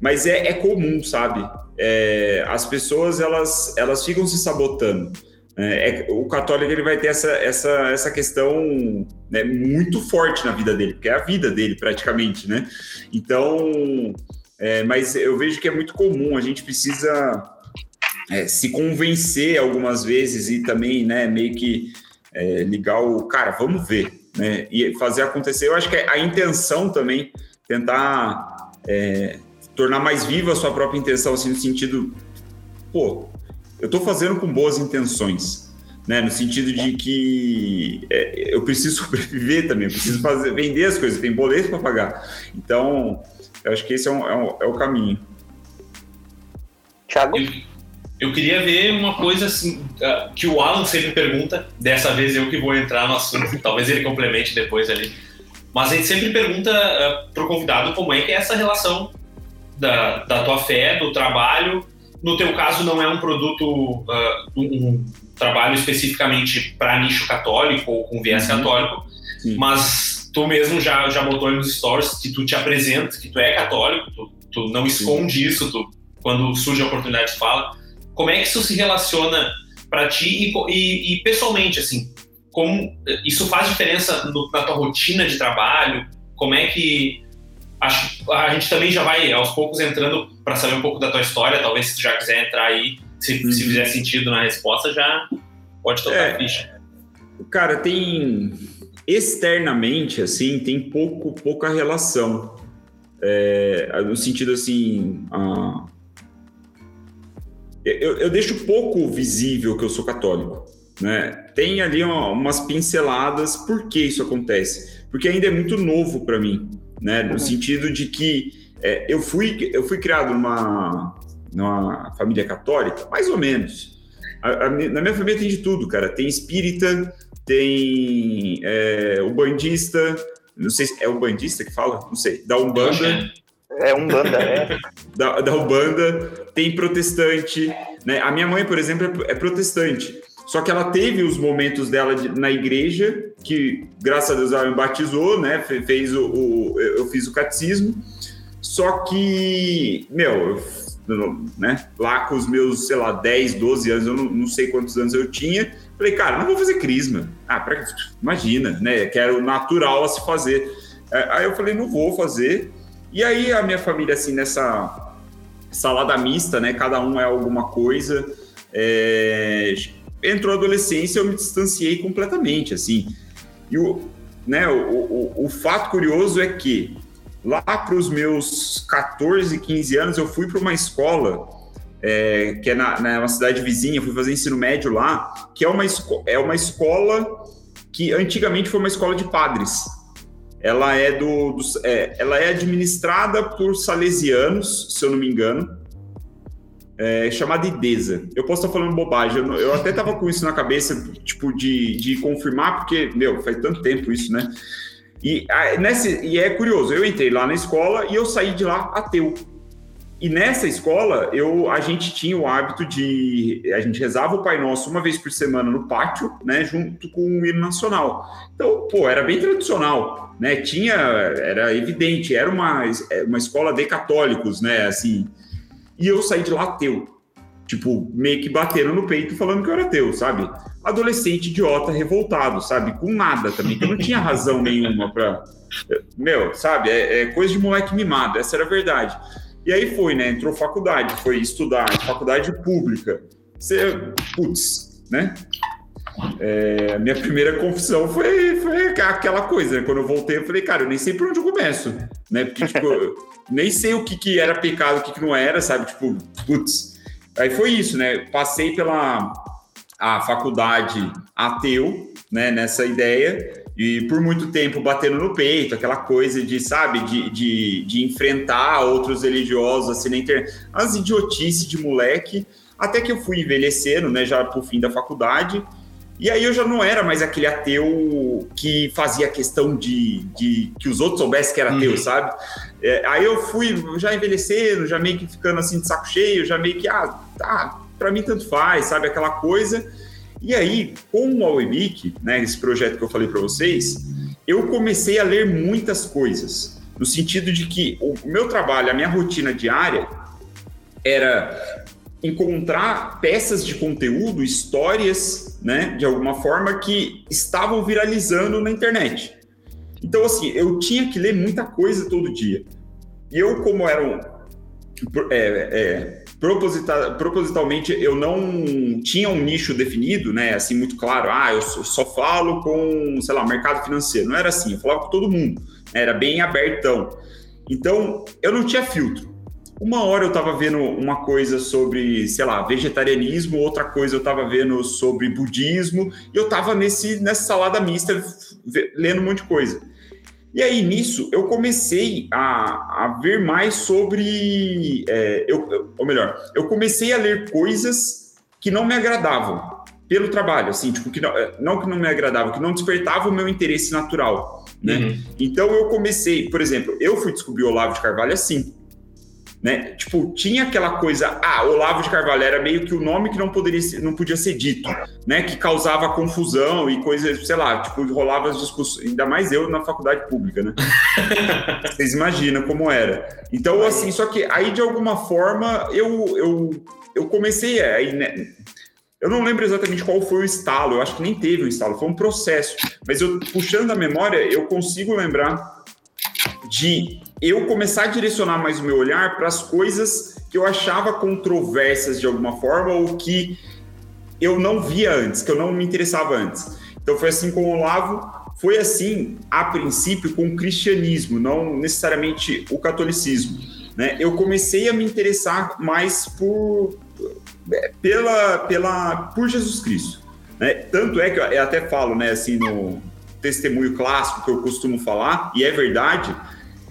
[SPEAKER 4] mas é, é comum, sabe? É, as pessoas elas, elas ficam se sabotando. É, é, o católico ele vai ter essa, essa, essa questão né, muito forte na vida dele, porque é a vida dele praticamente, né? Então, é, mas eu vejo que é muito comum, a gente precisa é, se convencer algumas vezes e também, né, meio que é, ligar o cara, vamos ver, né? E fazer acontecer. Eu acho que a intenção também, tentar é, tornar mais viva a sua própria intenção, assim, no sentido, pô, eu estou fazendo com boas intenções, né? No sentido de que é, eu preciso sobreviver também, eu preciso fazer, vender as coisas, tem boleto para pagar. Então, eu acho que esse é, um, é, um, é o caminho.
[SPEAKER 3] Thiago?
[SPEAKER 2] Eu, queria ver uma coisa assim, uh, que o Alan sempre pergunta, dessa vez eu que vou entrar no assunto, talvez ele complemente depois ali. Mas a gente sempre pergunta uh, para o convidado como é que é essa relação da, da tua fé, do trabalho no teu caso, não é um produto, uh, um, um, trabalho especificamente para nicho católico ou com viés uhum. católico, Sim. mas tu mesmo já, já botou nos stories que tu te apresenta, que tu é católico, tu, tu não esconde Sim. isso, tu, quando surge a oportunidade tu fala. Como é que isso se relaciona para ti e, e, e, pessoalmente, assim, como isso faz diferença no, na tua rotina de trabalho? Como é que acho a gente também já vai aos poucos entrando para saber um pouco da tua história. Talvez se tu já quiser entrar aí, se, uhum. se fizer sentido na resposta, já pode tocar é, a ficha.
[SPEAKER 4] Cara, tem externamente assim tem pouco pouca relação é, no sentido assim a... eu, eu deixo pouco visível que eu sou católico né tem ali umas pinceladas por que isso acontece porque ainda é muito novo para mim né? No uhum. sentido de que é, eu, fui, eu fui criado numa, numa família católica, mais ou menos. A, a, na minha família tem de tudo, cara. Tem espírita, tem é, bandista, não sei se é o bandista que fala, não sei, da Umbanda.
[SPEAKER 3] É Umbanda, é.
[SPEAKER 4] Da, da Umbanda, tem protestante, né? A minha mãe, por exemplo, é, é protestante. Só que ela teve os momentos dela de, na igreja, que graças a Deus ela me batizou, né? Fez o, o eu fiz o catecismo. Só que, meu, eu, né? Lá com os meus, sei lá, 10, 12 anos, eu não, não sei quantos anos eu tinha. Falei, cara, não vou fazer crisma. Ah, pra, imagina, né? Que era o natural a se fazer. É, aí eu falei, não vou fazer. E aí a minha família, assim, nessa salada mista, né? Cada um é alguma coisa. É, entrou a adolescência, eu me distanciei completamente, assim. E o, né, o, o, o fato curioso é que lá para os meus 14, 15 anos, eu fui para uma escola é, que é na, na cidade vizinha, fui fazer ensino médio lá, que é uma, é uma escola que antigamente foi uma escola de padres. Ela é, do, do é, ela é administrada por salesianos, se eu não me engano, é, chamada IDESA. Eu posso estar falando bobagem, eu, eu até estava com isso na cabeça, tipo, de, de confirmar, porque, meu, faz tanto tempo isso, né? E, a, nesse, e é curioso, eu entrei lá na escola e eu saí de lá ateu. E nessa escola, eu, a gente tinha o hábito de. A gente rezava o Pai Nosso uma vez por semana no pátio, né? Junto com o hino nacional. Então, pô, era bem tradicional, né? Tinha. Era evidente, era uma, uma escola de católicos, né? Assim. E eu saí de lá ateu. Tipo, meio que batendo no peito falando que eu era ateu, sabe? Adolescente idiota, revoltado, sabe? Com nada também, que eu não tinha razão nenhuma pra. Meu, sabe? É, é coisa de moleque mimado, essa era a verdade. E aí foi, né? Entrou faculdade, foi estudar, faculdade pública. Você, putz, né? É, minha primeira confissão foi, foi aquela coisa, né? Quando eu voltei, eu falei, cara, eu nem sei por onde eu começo, né? Porque, tipo, nem sei o que, que era pecado, o que, que não era, sabe? Tipo, putz. Aí foi isso, né? Passei pela a faculdade ateu, né? Nessa ideia, e por muito tempo batendo no peito, aquela coisa de, sabe, de, de, de enfrentar outros religiosos assim na internet, as idiotices de moleque, até que eu fui envelhecendo, né, já pro fim da faculdade, e aí eu já não era mais aquele ateu que fazia questão de, de que os outros soubessem que era ateu, uhum. sabe? É, aí eu fui já envelhecendo, já meio que ficando assim de saco cheio, já meio que, ah, tá, pra mim tanto faz, sabe? Aquela coisa. E aí, com o Awebic, né, esse projeto que eu falei para vocês, eu comecei a ler muitas coisas, no sentido de que o meu trabalho, a minha rotina diária era encontrar peças de conteúdo, histórias, né, de alguma forma que estavam viralizando na internet. Então, assim, eu tinha que ler muita coisa todo dia. E eu, como era um, é, é, proposital, propositalmente eu não tinha um nicho definido, né? Assim, muito claro, ah, eu só falo com, sei lá, mercado financeiro. Não era assim, eu falava com todo mundo, né? era bem abertão. Então, eu não tinha filtro. Uma hora eu estava vendo uma coisa sobre, sei lá, vegetarianismo, outra coisa eu estava vendo sobre budismo, e eu estava nessa salada mista, lendo um monte de coisa. E aí, nisso, eu comecei a, a ver mais sobre. É, eu, ou melhor, eu comecei a ler coisas que não me agradavam pelo trabalho, assim, tipo, que não, é, não que não me agradavam, que não despertava o meu interesse natural, né? Uhum. Então eu comecei, por exemplo, eu fui descobrir o Olavo de Carvalho assim né? Tipo, tinha aquela coisa, ah, Olavo de Carvalho era meio que o nome que não poderia ser, não podia ser dito, né? Que causava confusão e coisas, sei lá, tipo, rolava as discussões, ainda mais eu na faculdade pública, né? Vocês imaginam como era. Então, assim, só que aí de alguma forma eu eu, eu comecei aí, né? Eu não lembro exatamente qual foi o estalo, eu acho que nem teve um estalo, foi um processo. Mas eu puxando a memória, eu consigo lembrar de eu começar a direcionar mais o meu olhar para as coisas que eu achava controversas de alguma forma ou que eu não via antes, que eu não me interessava antes. Então foi assim com o Olavo, foi assim a princípio com o cristianismo, não necessariamente o catolicismo. Né? Eu comecei a me interessar mais por pela, pela por Jesus Cristo. Né? Tanto é que eu até falo, né, assim no testemunho clássico que eu costumo falar, e é verdade,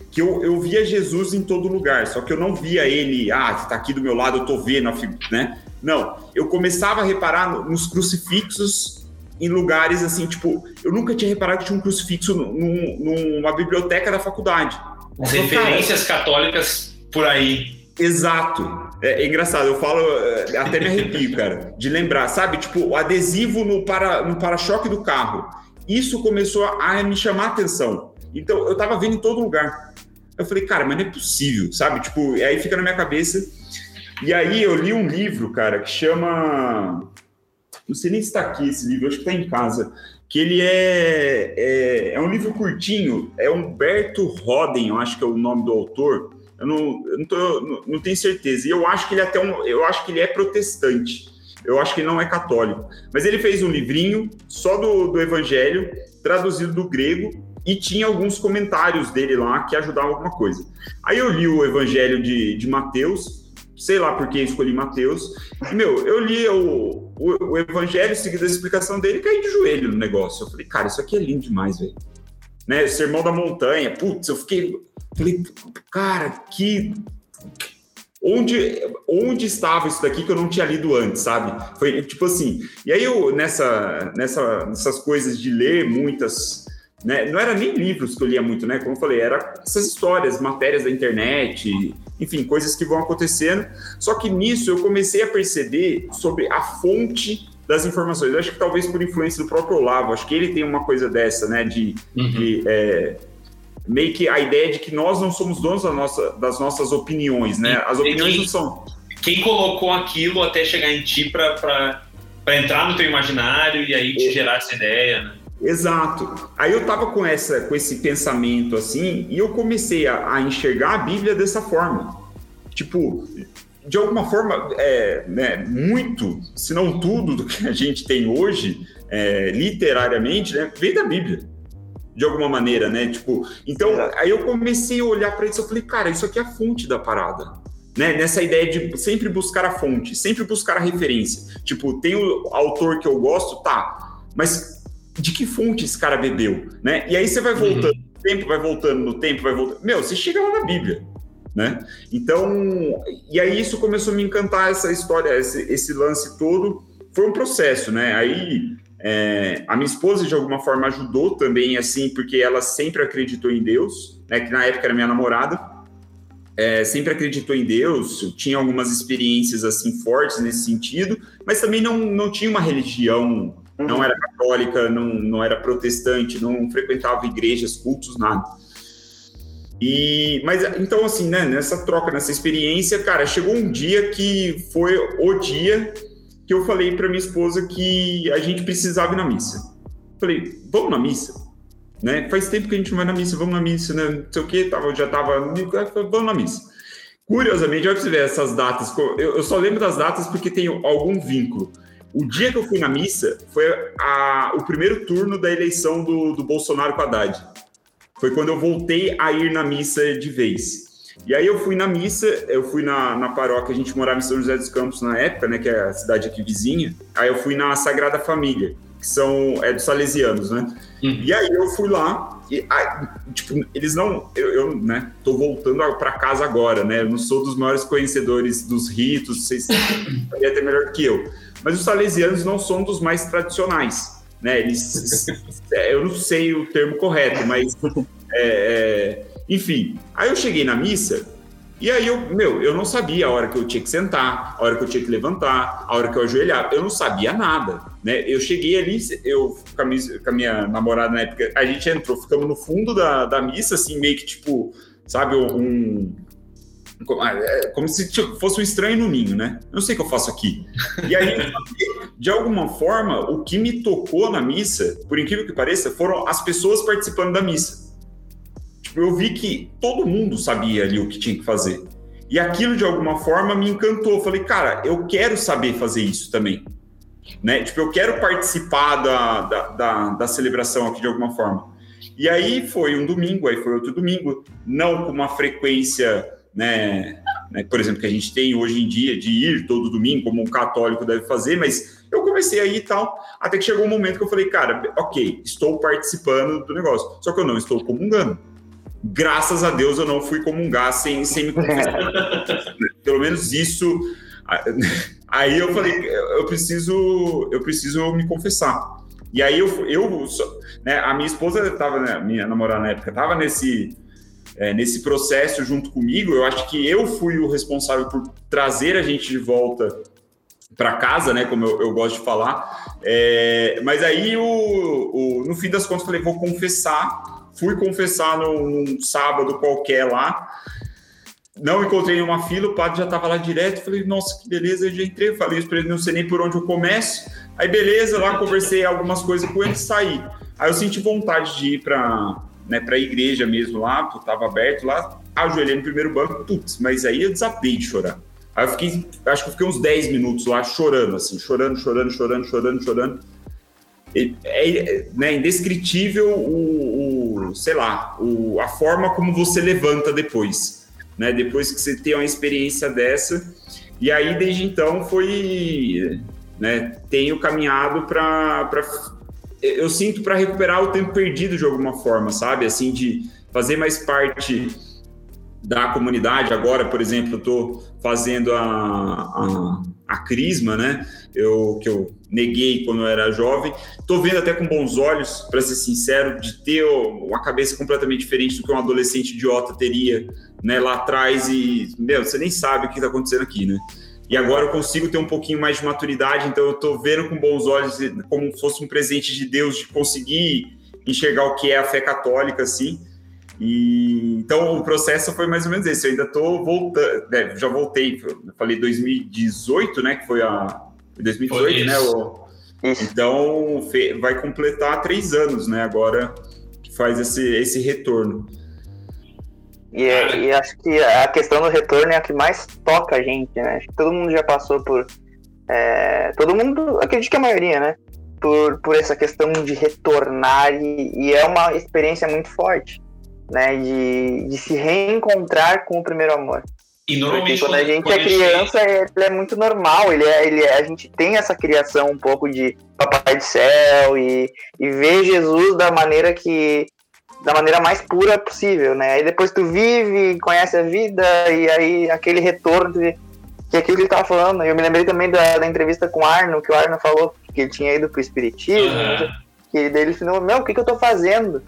[SPEAKER 4] que eu, eu via Jesus em todo lugar, só que eu não via ele, ah, que tá aqui do meu lado, eu tô vendo, né? Não, eu começava a reparar nos crucifixos em lugares assim, tipo, eu nunca tinha reparado que tinha um crucifixo num, numa biblioteca da faculdade.
[SPEAKER 2] As então, referências cara, católicas por aí.
[SPEAKER 4] Exato. É, é, engraçado, eu falo, é, até me arrepio, cara, de lembrar, sabe? Tipo, o adesivo no para no para-choque do carro. Isso começou a me chamar a atenção. Então, eu tava vendo em todo lugar. Eu falei, cara, mas não é possível, sabe? Tipo, aí fica na minha cabeça. E aí eu li um livro, cara, que chama. Não sei nem se está aqui esse livro, acho que está em casa. Que ele é, é, é, um livro curtinho, é Humberto Roden, eu acho que é o nome do autor. Eu não, eu não, tô, não, não tenho certeza. E eu acho que ele é até um, eu acho que ele é protestante. Eu acho que ele não é católico. Mas ele fez um livrinho só do, do Evangelho, traduzido do grego, e tinha alguns comentários dele lá que ajudavam alguma coisa. Aí eu li o Evangelho de, de Mateus, sei lá por que escolhi Mateus, e, meu, eu li o, o, o Evangelho, seguido a explicação dele, e caí de joelho no negócio. Eu falei, cara, isso aqui é lindo demais, velho. Né, Sermão da Montanha, putz, eu fiquei, falei, cara, que onde, onde estava isso daqui que eu não tinha lido antes, sabe? Foi tipo assim. E aí eu, nessa, nessa, nessas coisas de ler muitas. Né, não era nem livros que eu lia muito, né? Como eu falei, era essas histórias, matérias da internet, enfim, coisas que vão acontecendo. Só que nisso eu comecei a perceber sobre a fonte das informações. Eu acho que talvez por influência do próprio Olavo, acho que ele tem uma coisa dessa, né? De, uhum. de é, meio que a ideia de que nós não somos donos da nossa, das nossas opiniões, né? As opiniões quem, não são.
[SPEAKER 2] Quem colocou aquilo até chegar em ti para entrar no teu imaginário e aí te é. gerar essa ideia, né?
[SPEAKER 4] Exato. Aí eu tava com, essa, com esse pensamento assim, e eu comecei a, a enxergar a Bíblia dessa forma. Tipo, de alguma forma, é, né, muito, se não tudo do que a gente tem hoje, é, literariamente, né, vem da Bíblia de alguma maneira, né? Tipo, então aí eu comecei a olhar para isso, eu falei, cara, isso aqui é a fonte da parada. Né, nessa ideia de sempre buscar a fonte, sempre buscar a referência. Tipo, tem o autor que eu gosto, tá, mas de que fonte esse cara bebeu, né? E aí você vai uhum. voltando uhum. no tempo, vai voltando no tempo, vai voltando. Meu, você chega lá na Bíblia, né? Então, e aí isso começou a me encantar essa história, esse, esse lance todo. Foi um processo, né? Aí é, a minha esposa, de alguma forma, ajudou também, assim, porque ela sempre acreditou em Deus, né, que na época era minha namorada, é, sempre acreditou em Deus, tinha algumas experiências, assim, fortes nesse sentido, mas também não, não tinha uma religião, uhum. não era católica, não, não era protestante, não frequentava igrejas, cultos, nada. E, mas então, assim, né, nessa troca, nessa experiência, cara, chegou um dia que foi o dia que eu falei para minha esposa que a gente precisava ir na missa. Falei, vamos na missa? Né? Faz tempo que a gente não vai na missa, vamos na missa, né? Não sei o que, tava, já tava. Vamos na missa. Curiosamente, olha pra você ver essas datas. Eu, só lembro das datas porque tem algum vínculo. O dia que eu fui na missa foi a, o primeiro turno da eleição do, do Bolsonaro com Haddad. Foi quando eu voltei a ir na missa de vez. E aí eu fui na missa, eu fui na, na paróquia, a gente morava em São José dos Campos na época, né, que é a cidade aqui vizinha. Aí eu fui na Sagrada Família, que são é dos salesianos, né? Uhum. E aí eu fui lá e aí, tipo, eles não, eu, eu né, tô voltando para casa agora, né? Eu não sou dos maiores conhecedores dos ritos, vocês sabem até melhor que eu. Mas os salesianos não são dos mais tradicionais, né? Eles, eu não sei o termo correto, mas é, é enfim, aí eu cheguei na missa e aí eu, meu, eu não sabia a hora que eu tinha que sentar, a hora que eu tinha que levantar, a hora que eu ajoelhar, eu não sabia nada, né? Eu cheguei ali, eu com a, minha, com a minha namorada na época, a gente entrou, ficamos no fundo da, da missa, assim, meio que tipo, sabe, um, ah, é, como se tipo, fosse um estranho no ninho, né? Eu não sei o que eu faço aqui. E aí, de alguma forma, o que me tocou na missa, por incrível que pareça, foram as pessoas participando da missa eu vi que todo mundo sabia ali o que tinha que fazer. E aquilo, de alguma forma, me encantou. Eu falei, cara, eu quero saber fazer isso também. Né? Tipo, eu quero participar da, da, da, da celebração aqui de alguma forma. E aí foi um domingo, aí foi outro domingo, não com uma frequência, né, né, por exemplo, que a gente tem hoje em dia de ir todo domingo, como um católico deve fazer, mas eu comecei aí e tal, até que chegou um momento que eu falei, cara, ok, estou participando do negócio, só que eu não estou comungando graças a Deus eu não fui comungar sem, sem me confessar. Pelo menos isso. Aí eu falei, eu preciso, eu preciso me confessar. E aí eu, eu né, a minha esposa estava, né, minha namorada na época, estava nesse, é, nesse processo junto comigo. Eu acho que eu fui o responsável por trazer a gente de volta para casa, né? Como eu, eu, gosto de falar. É, mas aí, o, o, no fim das contas, eu falei, vou confessar Fui confessar num, sábado qualquer lá. Não encontrei uma fila, o padre já estava lá direto. Falei, nossa, que beleza. Eu já entrei, falei isso para ele, não sei nem por onde eu começo. Aí, beleza, lá conversei algumas coisas com ele e saí. Aí eu senti vontade de ir para né, a igreja mesmo lá, estava aberto lá, ajoelhei no primeiro banco, putz, mas aí eu desapei de chorar. Aí eu fiquei, acho que eu fiquei uns 10 minutos lá chorando, assim, chorando, chorando, chorando, chorando, chorando. É, é né, indescritível o, o, sei lá, o, a forma como você levanta depois, né? Depois que você tem uma experiência dessa. E aí, desde então, foi, né, tenho caminhado para eu sinto para recuperar o tempo perdido de alguma forma, sabe? Assim, de fazer mais parte da comunidade. Agora, por exemplo, eu estou fazendo a, a, a, Crisma, né? Eu, que eu neguei quando eu era jovem. Estou vendo até com bons olhos, para ser sincero, de ter uma cabeça completamente diferente do que um adolescente idiota teria né, lá atrás. E, meu, você nem sabe o que está acontecendo aqui, né? E agora eu consigo ter um pouquinho mais de maturidade, então eu estou vendo com bons olhos, como fosse um presente de Deus, de conseguir enxergar o que é a fé católica, assim. E então o processo foi mais ou menos esse. Eu ainda estou voltando, né, já voltei, eu falei 2018, né? Que foi a 2018, né? O, então vai completar três anos, né? Agora que faz esse, esse retorno.
[SPEAKER 3] E, é, e, acho que a questão do retorno é a que mais toca a gente, né? Acho que todo mundo já passou por. É, todo mundo, acredito que a maioria, né? Por, por essa questão de retornar e, e é uma experiência muito forte, né? De, de se reencontrar com o primeiro amor.
[SPEAKER 2] E normalmente
[SPEAKER 3] Porque quando, a gente é criança, gente... ele é muito normal, ele é, ele é, a gente tem essa criação um pouco de papai do céu e, e ver Jesus da maneira que da maneira mais pura possível, né? Aí depois tu vive, conhece a vida e aí aquele retorno de, que é aquilo que ele tava falando. Eu me lembrei também da, da, entrevista com o Arno, que o Arno falou que ele tinha ido pro espiritismo, uhum. que daí ele falou, meu, o que, que eu tô fazendo?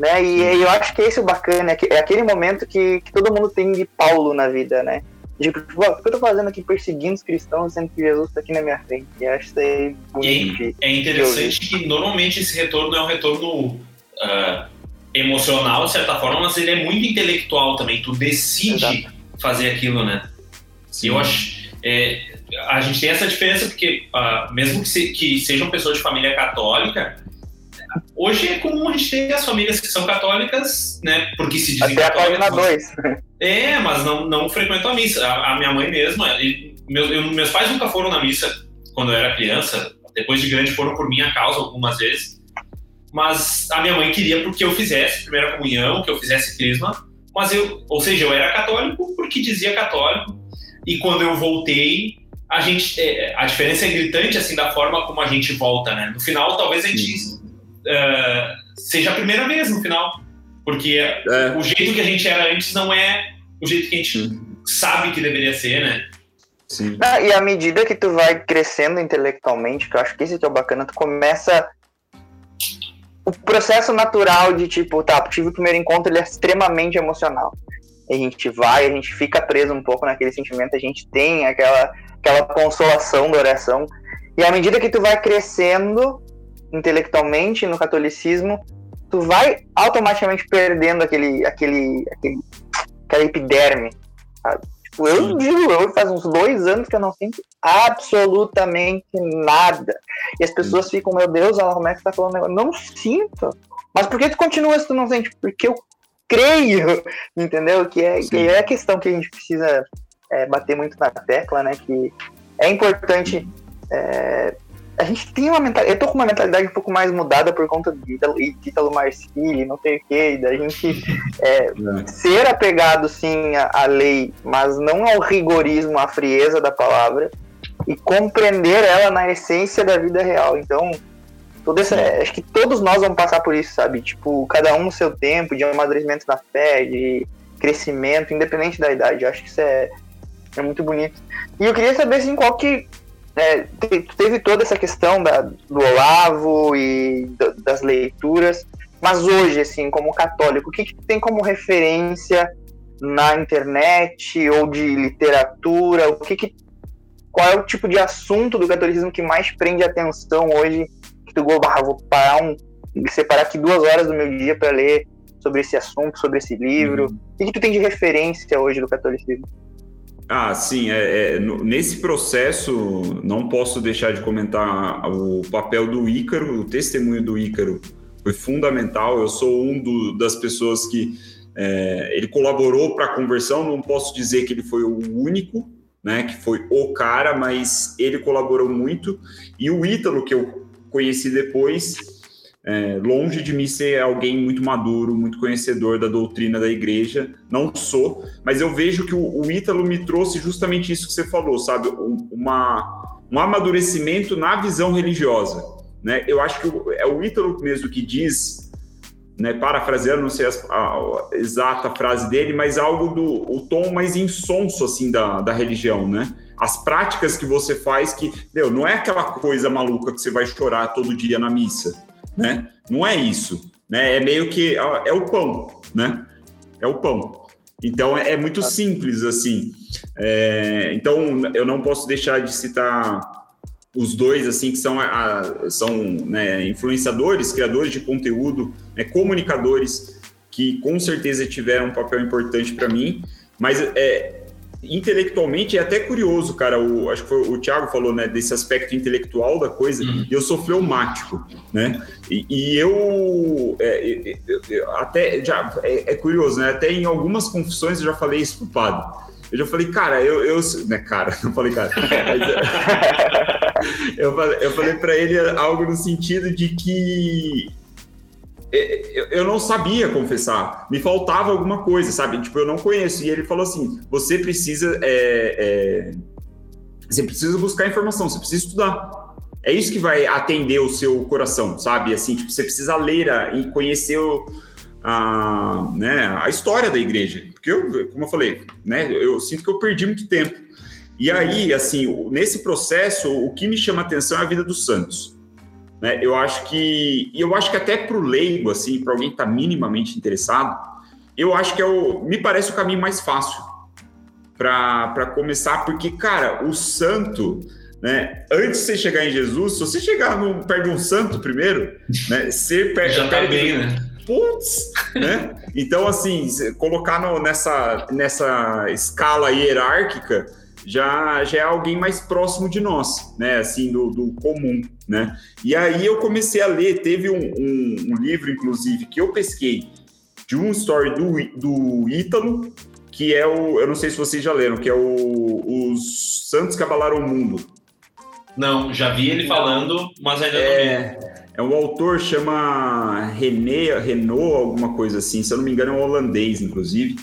[SPEAKER 3] Né? E, e, eu acho que esse é o bacana, é aquele momento que, que todo mundo tem de Paulo na vida, né? Tipo, o que eu tô fazendo aqui perseguindo os cristãos, sendo que Jesus tá aqui na minha frente? E acho isso aí
[SPEAKER 2] bonito. é interessante que normalmente esse retorno é um retorno uh, emocional, de certa forma, mas ele é muito intelectual também. Tu decide Exato. fazer aquilo, né? Sim. Eu acho. É, a gente tem essa diferença porque, uh, mesmo que, se, que sejam pessoas de família católica, hoje é comum a gente ter as famílias que são católicas, né? Porque se dizem
[SPEAKER 3] Até
[SPEAKER 2] católicas.
[SPEAKER 3] A dois.
[SPEAKER 2] É, mas não, não frequentam a missa. A, a minha mãe mesma, e, meus, eu, meus pais nunca foram na missa quando eu era criança. Depois de grande foram por minha causa algumas vezes mas a minha mãe queria porque eu fizesse primeira comunhão, que eu fizesse crisma, mas eu, ou seja, eu era católico porque dizia católico, e quando eu voltei, a gente, é, a diferença é gritante, assim, da forma como a gente volta, né? No final, talvez a gente uh, seja a primeira vez no final, porque é. o jeito que a gente era antes não é o jeito que a gente sabe que deveria ser, né?
[SPEAKER 3] Sim. Ah, e à medida que tu vai crescendo intelectualmente, que eu acho que isso que é bacana, tu começa o processo natural de tipo, tá, tive o primeiro encontro, ele é extremamente emocional. A gente vai, a gente fica preso um pouco naquele sentimento, a gente tem aquela, aquela consolação da oração. E à medida que tu vai crescendo intelectualmente no catolicismo, tu vai automaticamente perdendo aquele, aquele, aquele aquela epiderme. Sabe? Tipo, eu digo, eu faz uns dois anos que eu não sinto absolutamente nada. E as pessoas Sim. ficam, meu Deus, ela como é que tá falando negócio? Não sinto. Mas por que tu continua se tu não sente? Porque eu creio, entendeu? Que é, que é a questão que a gente precisa é, bater muito na tecla, né? Que é importante é, a gente tem uma mentalidade. Eu tô com uma mentalidade um pouco mais mudada por conta de Ítalo, Marcilli, não sei o quê, da gente é, é, ser apegado sim à, à, lei, mas não ao rigorismo, à frieza da palavra, e compreender ela na essência da vida real. Então, toda essa, acho que todos nós vamos passar por isso, sabe? Tipo, cada um no seu tempo, de amadurecimento da fé, de crescimento, independente da idade. Eu acho que isso é, é muito bonito. E eu queria saber, assim, qual que é, teve toda essa questão da, do Olavo e do, das leituras, mas hoje, assim, como católico, o que, que tem como referência na internet ou de literatura? O que, que qual é o tipo de assunto do catolicismo que mais prende atenção hoje? Que tu ah, vou parar um, separar aqui duas horas do meu dia para ler sobre esse assunto, sobre esse livro. Uhum. O que, que tu tem de referência hoje do catolicismo?
[SPEAKER 4] Ah, sim. É, é, nesse processo, não posso deixar de comentar o papel do Ícaro, o testemunho do Ícaro foi fundamental. Eu sou um do, das pessoas que é, ele colaborou para a conversão. Não posso dizer que ele foi o único, né, que foi o cara, mas ele colaborou muito. E o Ítalo, que eu conheci depois, é, longe de mim ser alguém muito maduro, muito conhecedor da doutrina da igreja, não sou, mas eu vejo que o, o Ítalo me trouxe justamente isso que você falou, sabe? Um, uma, um amadurecimento na visão religiosa. Né? Eu acho que é o Ítalo mesmo que diz né, parafraseando, não sei a, a, exata frase dele, mas algo do o tom mais insonso assim da, da religião, né? As práticas que você faz que, meu, não é aquela coisa maluca que você vai chorar todo dia na missa, né? Não é isso, né? É meio que é o pão, né? É o pão. Então é, é muito simples assim. É, então eu não posso deixar de citar os dois assim que são, a, são né, influenciadores, criadores de conteúdo, né, comunicadores que com certeza tiveram um papel importante para mim, mas é, intelectualmente é até curioso, cara. O, acho que foi, o Thiago falou né, desse aspecto intelectual da coisa. Uhum. E eu sou fleumático, né? E, e eu é, até já é, é, curioso, né? Até em algumas confissões eu já falei isso pro padre. Eu já falei, cara, eu, eu né, cara, não falei cara. eu falei, eu falei para ele algo no sentido de que eu não sabia confessar, me faltava alguma coisa, sabe? Tipo, eu não conheço. E ele falou assim: você precisa, é, é, você precisa buscar informação, você precisa estudar. É isso que vai atender o seu coração, sabe? Assim, tipo, você precisa ler e conhecer o, a, né, a história da igreja. Porque, eu, como eu falei, né, eu sinto que eu perdi muito tempo. E aí, assim, nesse processo, o que me chama atenção é a vida dos santos. Né? Eu acho que, eu acho que até para o leigo, assim, para alguém que está minimamente interessado, eu acho que é o, me parece o caminho mais fácil para começar, porque, cara, o santo, né? Antes de você chegar em Jesus, se você chegar no, perto de um santo primeiro, né? Ser perto,
[SPEAKER 2] Já tá bem, né?
[SPEAKER 4] Putz, né? Então, assim, colocar no, nessa, nessa escala hierárquica, já, já é alguém mais próximo de nós, né? Assim, do, do comum, né? E aí eu comecei a ler, teve um, um, um, livro, inclusive, que eu pesquei, de um story do, do Ítalo, que é o, eu não sei se vocês já leram, que é o Os Santos que Abalaram o Mundo.
[SPEAKER 2] Não, já vi ele falando, mas ainda
[SPEAKER 4] é, não vi. É um autor, chama René, Renault, alguma coisa assim, se eu não me engano é um holandês, inclusive.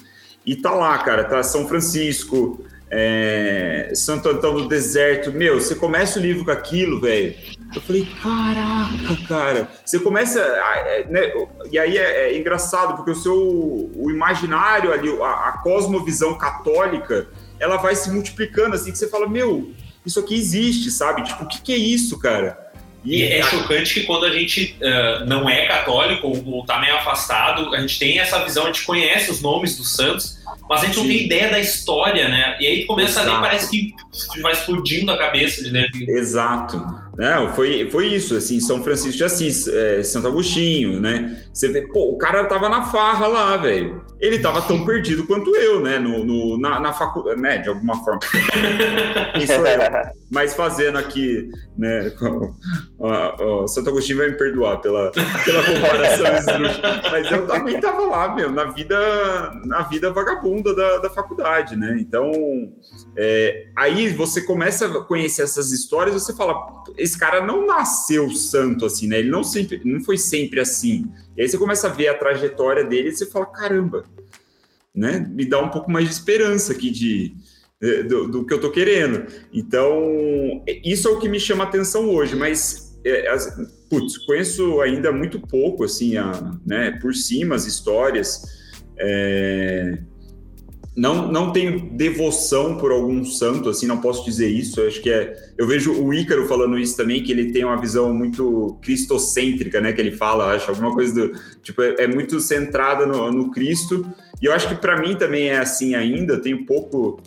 [SPEAKER 4] E tá lá, cara, tá São Francisco, é, Santo Antão do Deserto. Meu, você começa o livro com aquilo, velho. Eu falei, caraca, cara. Você começa. Né, e aí é, é, engraçado, porque o seu o imaginário ali, a, a, cosmovisão católica, ela vai se multiplicando assim, que você fala, meu, isso aqui existe, sabe? Tipo, o que, que é isso, cara?
[SPEAKER 2] E é chocante que quando a gente uh, não é católico ou está meio afastado, a gente tem essa visão, a gente conhece os nomes dos santos, mas a gente Sim. não tem ideia da história, né? E aí começa Exato. a ler, parece que vai explodindo a cabeça de ler.
[SPEAKER 4] Exato. Não, foi, foi isso, assim, São Francisco de Assis, é, Santo Agostinho, né? Você vê, pô, o cara tava na farra lá, velho. Ele tava tão perdido quanto eu, né? No, no na, na faculdade, né? De alguma forma. isso é, mas fazendo aqui, né? Ó, ó, Santo Agostinho vai me perdoar pela, pela comparação mas eu também tava lá, meu, na vida, na vida vagabunda da, da faculdade, né? Então, é, aí você começa a conhecer essas histórias, você fala, esse cara não nasceu santo assim, né? Ele não sempre, não foi sempre assim. E aí você começa a ver a trajetória dele e você fala, caramba, né? Me dá um pouco mais de esperança aqui de, do, do que eu tô querendo. Então, isso é o que me chama atenção hoje, mas as, putz, conheço ainda muito pouco, assim, a, né, por cima as histórias. É, não, não tenho devoção por algum santo, assim, não posso dizer isso. Eu acho que é. Eu vejo o Ícaro falando isso também, que ele tem uma visão muito cristocêntrica, né? Que ele fala, acho, alguma coisa do. Tipo, é, é muito centrada no, no, Cristo. E eu acho que para mim também é assim ainda. Tenho pouco.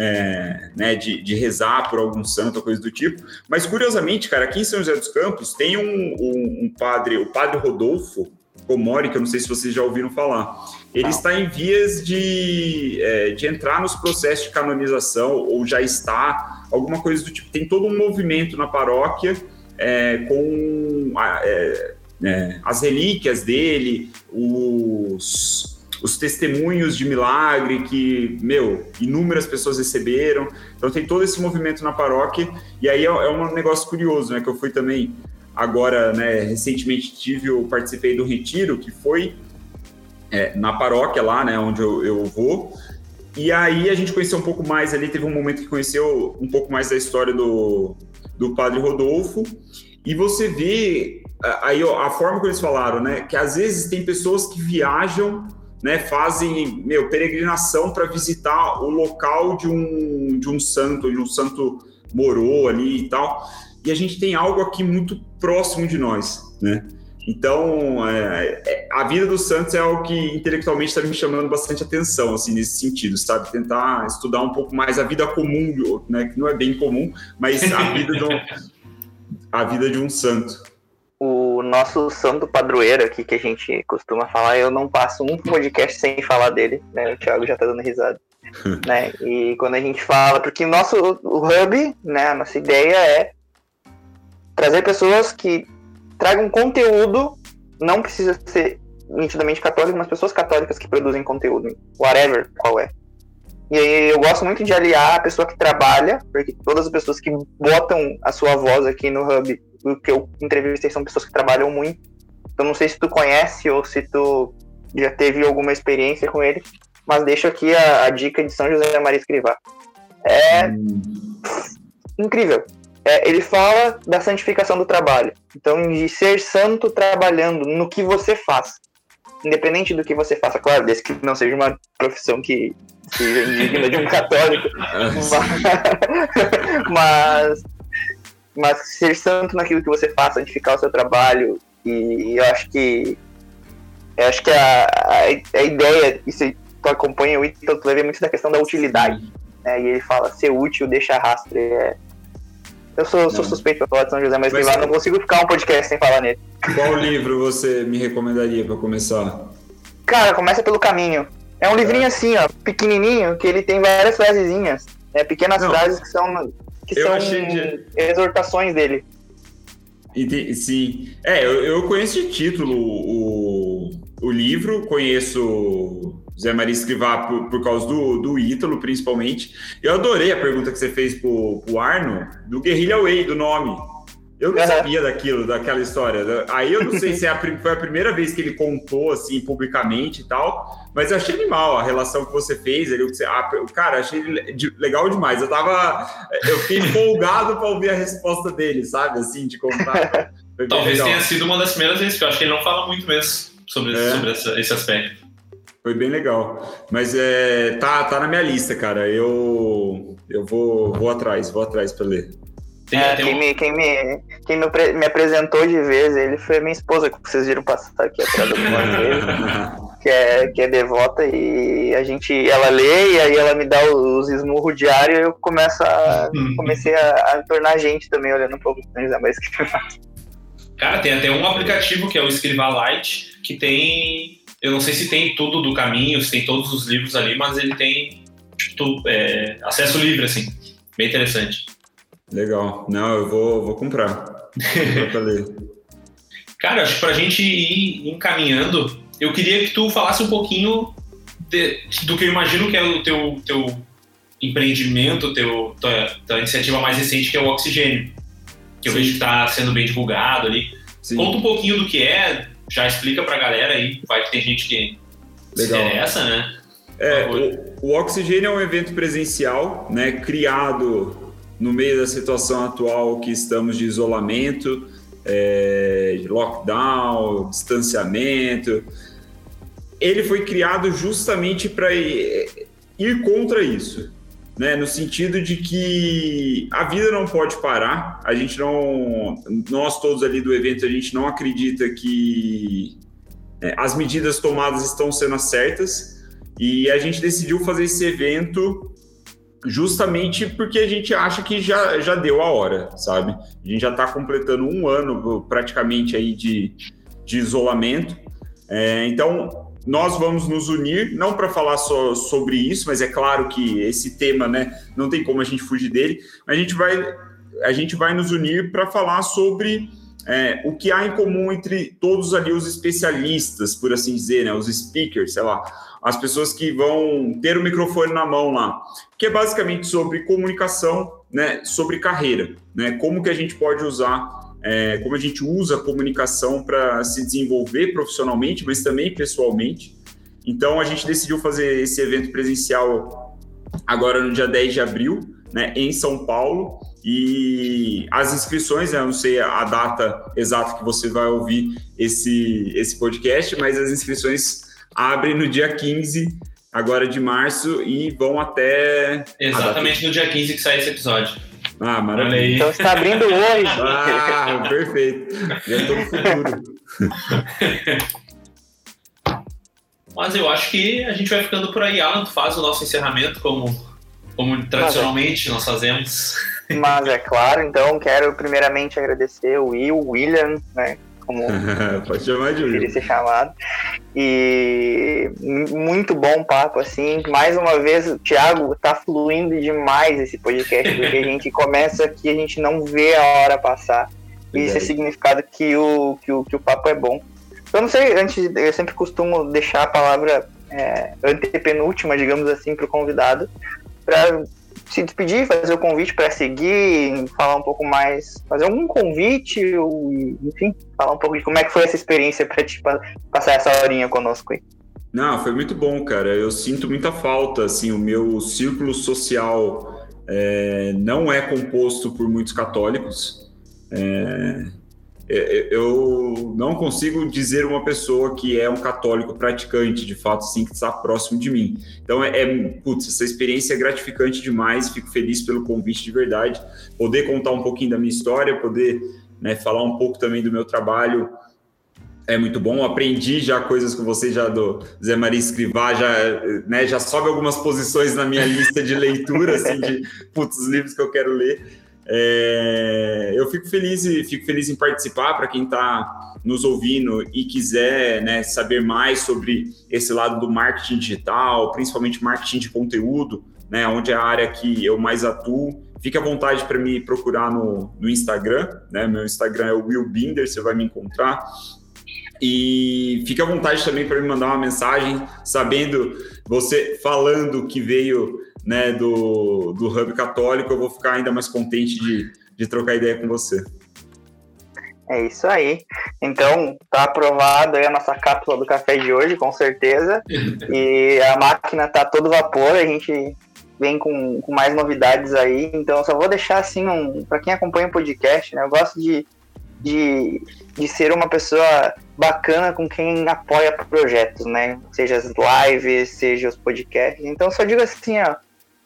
[SPEAKER 4] É, né, de, de, rezar por algum santo, coisa do tipo. Mas curiosamente, cara, aqui em São José dos Campos tem um, um, um padre, o padre Rodolfo Comori, que eu não sei se vocês já ouviram falar ele está em vias de, é, de entrar nos processos de canonização, ou já está, alguma coisa do tipo. Tem todo um movimento na paróquia é, com é, é, as relíquias dele, os, os testemunhos de milagre que, meu, inúmeras pessoas receberam. Então tem todo esse movimento na paróquia, e aí é, é um negócio curioso, né? Que eu fui também agora, né, recentemente tive, eu participei do retiro, que foi é, na paróquia lá, né, onde eu, eu vou, e aí a gente conheceu um pouco mais ali, teve um momento que conheceu um pouco mais da história do, do padre Rodolfo, e você vê aí ó, a forma que eles falaram, né, que às vezes tem pessoas que viajam né, fazem meu, peregrinação para visitar o local de um, de um santo, de um santo morou ali e tal. E a gente tem algo aqui muito próximo de nós, né? Então, é, é, a vida dos santos é algo que intelectualmente está me chamando bastante atenção, assim, nesse sentido, sabe? Tentar estudar um pouco mais a vida comum, né? Que não é bem comum, mas a vida de um, a vida de um santo
[SPEAKER 3] o nosso santo padroeiro aqui que a gente costuma falar, eu não passo um podcast sem falar dele, né? O Thiago já tá dando risada. né? E quando a gente fala, porque o nosso o hub, né, a nossa ideia é trazer pessoas que tragam conteúdo, não precisa ser nitidamente católico, mas pessoas católicas que produzem conteúdo, whatever qual é. E aí eu gosto muito de aliar a pessoa que trabalha, porque todas as pessoas que botam a sua voz aqui no Hub o que eu entrevistei são pessoas que trabalham muito. Então não sei se tu conhece ou se tu já teve alguma experiência com ele, mas deixo aqui a, a dica de São José Maria Escrivá. É hum. incrível. É, ele fala da santificação do trabalho. Então, de ser santo trabalhando no que você faz. Independente do que você faça, claro, desde que não seja uma profissão que seja indigna de um católico. mas, mas mas ser santo naquilo que você faça, santificar o seu trabalho, e eu acho que eu acho que a, a, a ideia, isso tu acompanha o Ítalo, tu leva muito da questão da utilidade, né? E ele fala, ser útil deixa rastro, é... Eu sou, sou suspeito pra falar de São José, mas, mas lá não consigo ficar um podcast sem falar nele.
[SPEAKER 4] Qual livro você me recomendaria para começar?
[SPEAKER 3] Cara, começa pelo caminho. É um livrinho é. assim, ó, pequenininho, que ele tem várias frasezinhas, né, pequenas não. frases que são que eu são de... exortações dele.
[SPEAKER 4] Entendi, sim. É, eu, eu conheço de título o, o livro, conheço Zé Maria Escrivá por, por causa do, do Ítalo, principalmente. Eu adorei a pergunta que você fez pro, pro Arno, do Guerrilla Way, do nome. Eu não uhum. sabia daquilo, daquela história. Aí eu não sei se é a, foi a primeira vez que ele contou, assim, publicamente e tal, mas eu achei animal a relação que você fez. Ali, você, ah, cara, achei legal demais. Eu tava. Eu fiquei empolgado para ouvir a resposta dele, sabe? Assim, de contar.
[SPEAKER 2] Talvez legal. tenha sido uma das primeiras vezes, que eu acho que ele não fala muito mesmo sobre, é. sobre essa, esse aspecto.
[SPEAKER 4] Foi bem legal. Mas é, tá, tá na minha lista, cara. Eu, eu vou, vou atrás, vou atrás para ler.
[SPEAKER 3] Tem, é, tem quem, um... me, quem, me, quem me, me, apresentou de vez ele foi minha esposa, que vocês viram passar aqui atrás do dele, que é, que é devota, e a gente, ela lê, e aí ela me dá os esmurros diários e eu começo a, uhum. comecei a, a tornar gente também, olhando um pouco mais
[SPEAKER 2] Cara, tem até um aplicativo que é o Escriva Light, que tem. Eu não sei se tem tudo do caminho, se tem todos os livros ali, mas ele tem tipo, é, acesso livre, assim. Bem interessante.
[SPEAKER 4] Legal. Não, eu vou, vou comprar. Vou ler.
[SPEAKER 2] Cara, acho que pra gente ir encaminhando, eu queria que tu falasse um pouquinho de, do que eu imagino que é o teu, teu empreendimento, teu, tua, tua iniciativa mais recente, que é o Oxigênio. Que eu Sim. vejo que está sendo bem divulgado ali. Sim. Conta um pouquinho do que é, já explica pra galera aí, vai que tem gente que Legal. se interessa, né?
[SPEAKER 4] É, o, o Oxigênio é um evento presencial, né, criado no meio da situação atual que estamos de isolamento, é, lockdown, distanciamento, ele foi criado justamente para ir, ir contra isso, né? No sentido de que a vida não pode parar. A gente não, nós todos ali do evento, a gente não acredita que é, as medidas tomadas estão sendo as certas. E a gente decidiu fazer esse evento justamente porque a gente acha que já, já deu a hora, sabe? A gente já está completando um ano praticamente aí de, de isolamento. É, então, nós vamos nos unir, não para falar só sobre isso, mas é claro que esse tema, né, não tem como a gente fugir dele, a gente vai, a gente vai nos unir para falar sobre é, o que há em comum entre todos ali os especialistas, por assim dizer, né, os speakers, sei lá, as pessoas que vão ter o microfone na mão lá, que é basicamente sobre comunicação, né, sobre carreira, né, como que a gente pode usar, é, como a gente usa a comunicação para se desenvolver profissionalmente, mas também pessoalmente. Então a gente decidiu fazer esse evento presencial agora no dia 10 de abril, né, em São Paulo. E as inscrições, né, eu não sei a data exata que você vai ouvir esse, esse podcast, mas as inscrições abrem no dia 15, agora de março, e vão até.
[SPEAKER 2] Exatamente no dia 15 que sai esse episódio.
[SPEAKER 4] Ah, maravilha.
[SPEAKER 3] Então está abrindo hoje.
[SPEAKER 4] Ah, perfeito. Já estou no futuro.
[SPEAKER 2] Mas eu acho que a gente vai ficando por aí. Alan, tu faz o nosso encerramento como, como tradicionalmente nós fazemos.
[SPEAKER 3] Mas é claro, então quero primeiramente agradecer o Will, o William, né? Como
[SPEAKER 4] Pode chamar de
[SPEAKER 3] queria
[SPEAKER 4] Will.
[SPEAKER 3] ser chamado. E muito bom papo, assim. Mais uma vez, o Thiago tá fluindo demais esse podcast, porque a gente começa aqui, a gente não vê a hora passar. E isso é significado que o, que o, que o papo é bom. Eu não sei, antes, eu sempre costumo deixar a palavra é, antepenúltima, digamos assim, para o convidado, para se despedir, fazer o convite para seguir, falar um pouco mais, fazer algum convite, enfim, falar um pouco de como é que foi essa experiência para te pa- passar essa horinha conosco aí.
[SPEAKER 4] Não, foi muito bom, cara. Eu sinto muita falta, assim, o meu círculo social é, não é composto por muitos católicos. É, eu não consigo dizer uma pessoa que é um católico praticante, de fato, assim, que está próximo de mim. Então, é, é putz, essa experiência é gratificante demais. Fico feliz pelo convite de verdade. Poder contar um pouquinho da minha história, poder né, falar um pouco também do meu trabalho é muito bom. Aprendi já coisas com você, já do Zé Maria Escrivá, já, né, já sobe algumas posições na minha lista de leitura, assim, de putz, os livros que eu quero ler. É, eu fico feliz, e fico feliz em participar para quem está nos ouvindo e quiser né, saber mais sobre esse lado do marketing digital, principalmente marketing de conteúdo, né, onde é a área que eu mais atuo. Fique à vontade para me procurar no, no Instagram, né? Meu Instagram é o Will Binder, você vai me encontrar. E fique à vontade também para me mandar uma mensagem, sabendo você falando que veio né, do, do Hub Católico, eu vou ficar ainda mais contente de, de trocar ideia com você.
[SPEAKER 3] É isso aí. Então, tá aprovada aí a nossa cápsula do café de hoje, com certeza. E a máquina tá todo vapor, a gente vem com, com mais novidades aí. Então, eu só vou deixar assim, um, para quem acompanha o podcast, né? Eu gosto de, de, de ser uma pessoa bacana com quem apoia projetos, né? Seja as lives, seja os podcasts. Então, só digo assim, ó.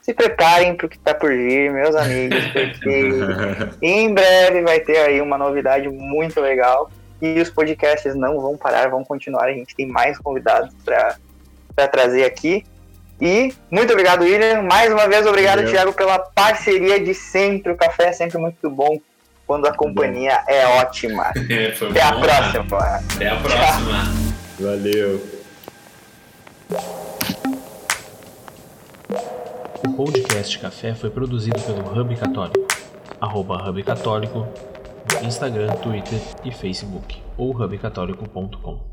[SPEAKER 3] Se preparem para o que está por vir, meus amigos, porque em breve vai ter aí uma novidade muito legal. E os podcasts não vão parar, vão continuar. A gente tem mais convidados para trazer aqui. E muito obrigado, William. Mais uma vez, obrigado,
[SPEAKER 4] Valeu.
[SPEAKER 3] Thiago, pela parceria de sempre. O café é sempre muito bom quando a companhia é ótima.
[SPEAKER 2] É, foi
[SPEAKER 3] Até a
[SPEAKER 2] bom,
[SPEAKER 3] próxima.
[SPEAKER 2] cara. Até a próxima.
[SPEAKER 4] Valeu.
[SPEAKER 1] Podcast Café foi produzido pelo Hub Católico. Arroba Hub Católico, Instagram, Twitter e Facebook, ou hubcatólico.com.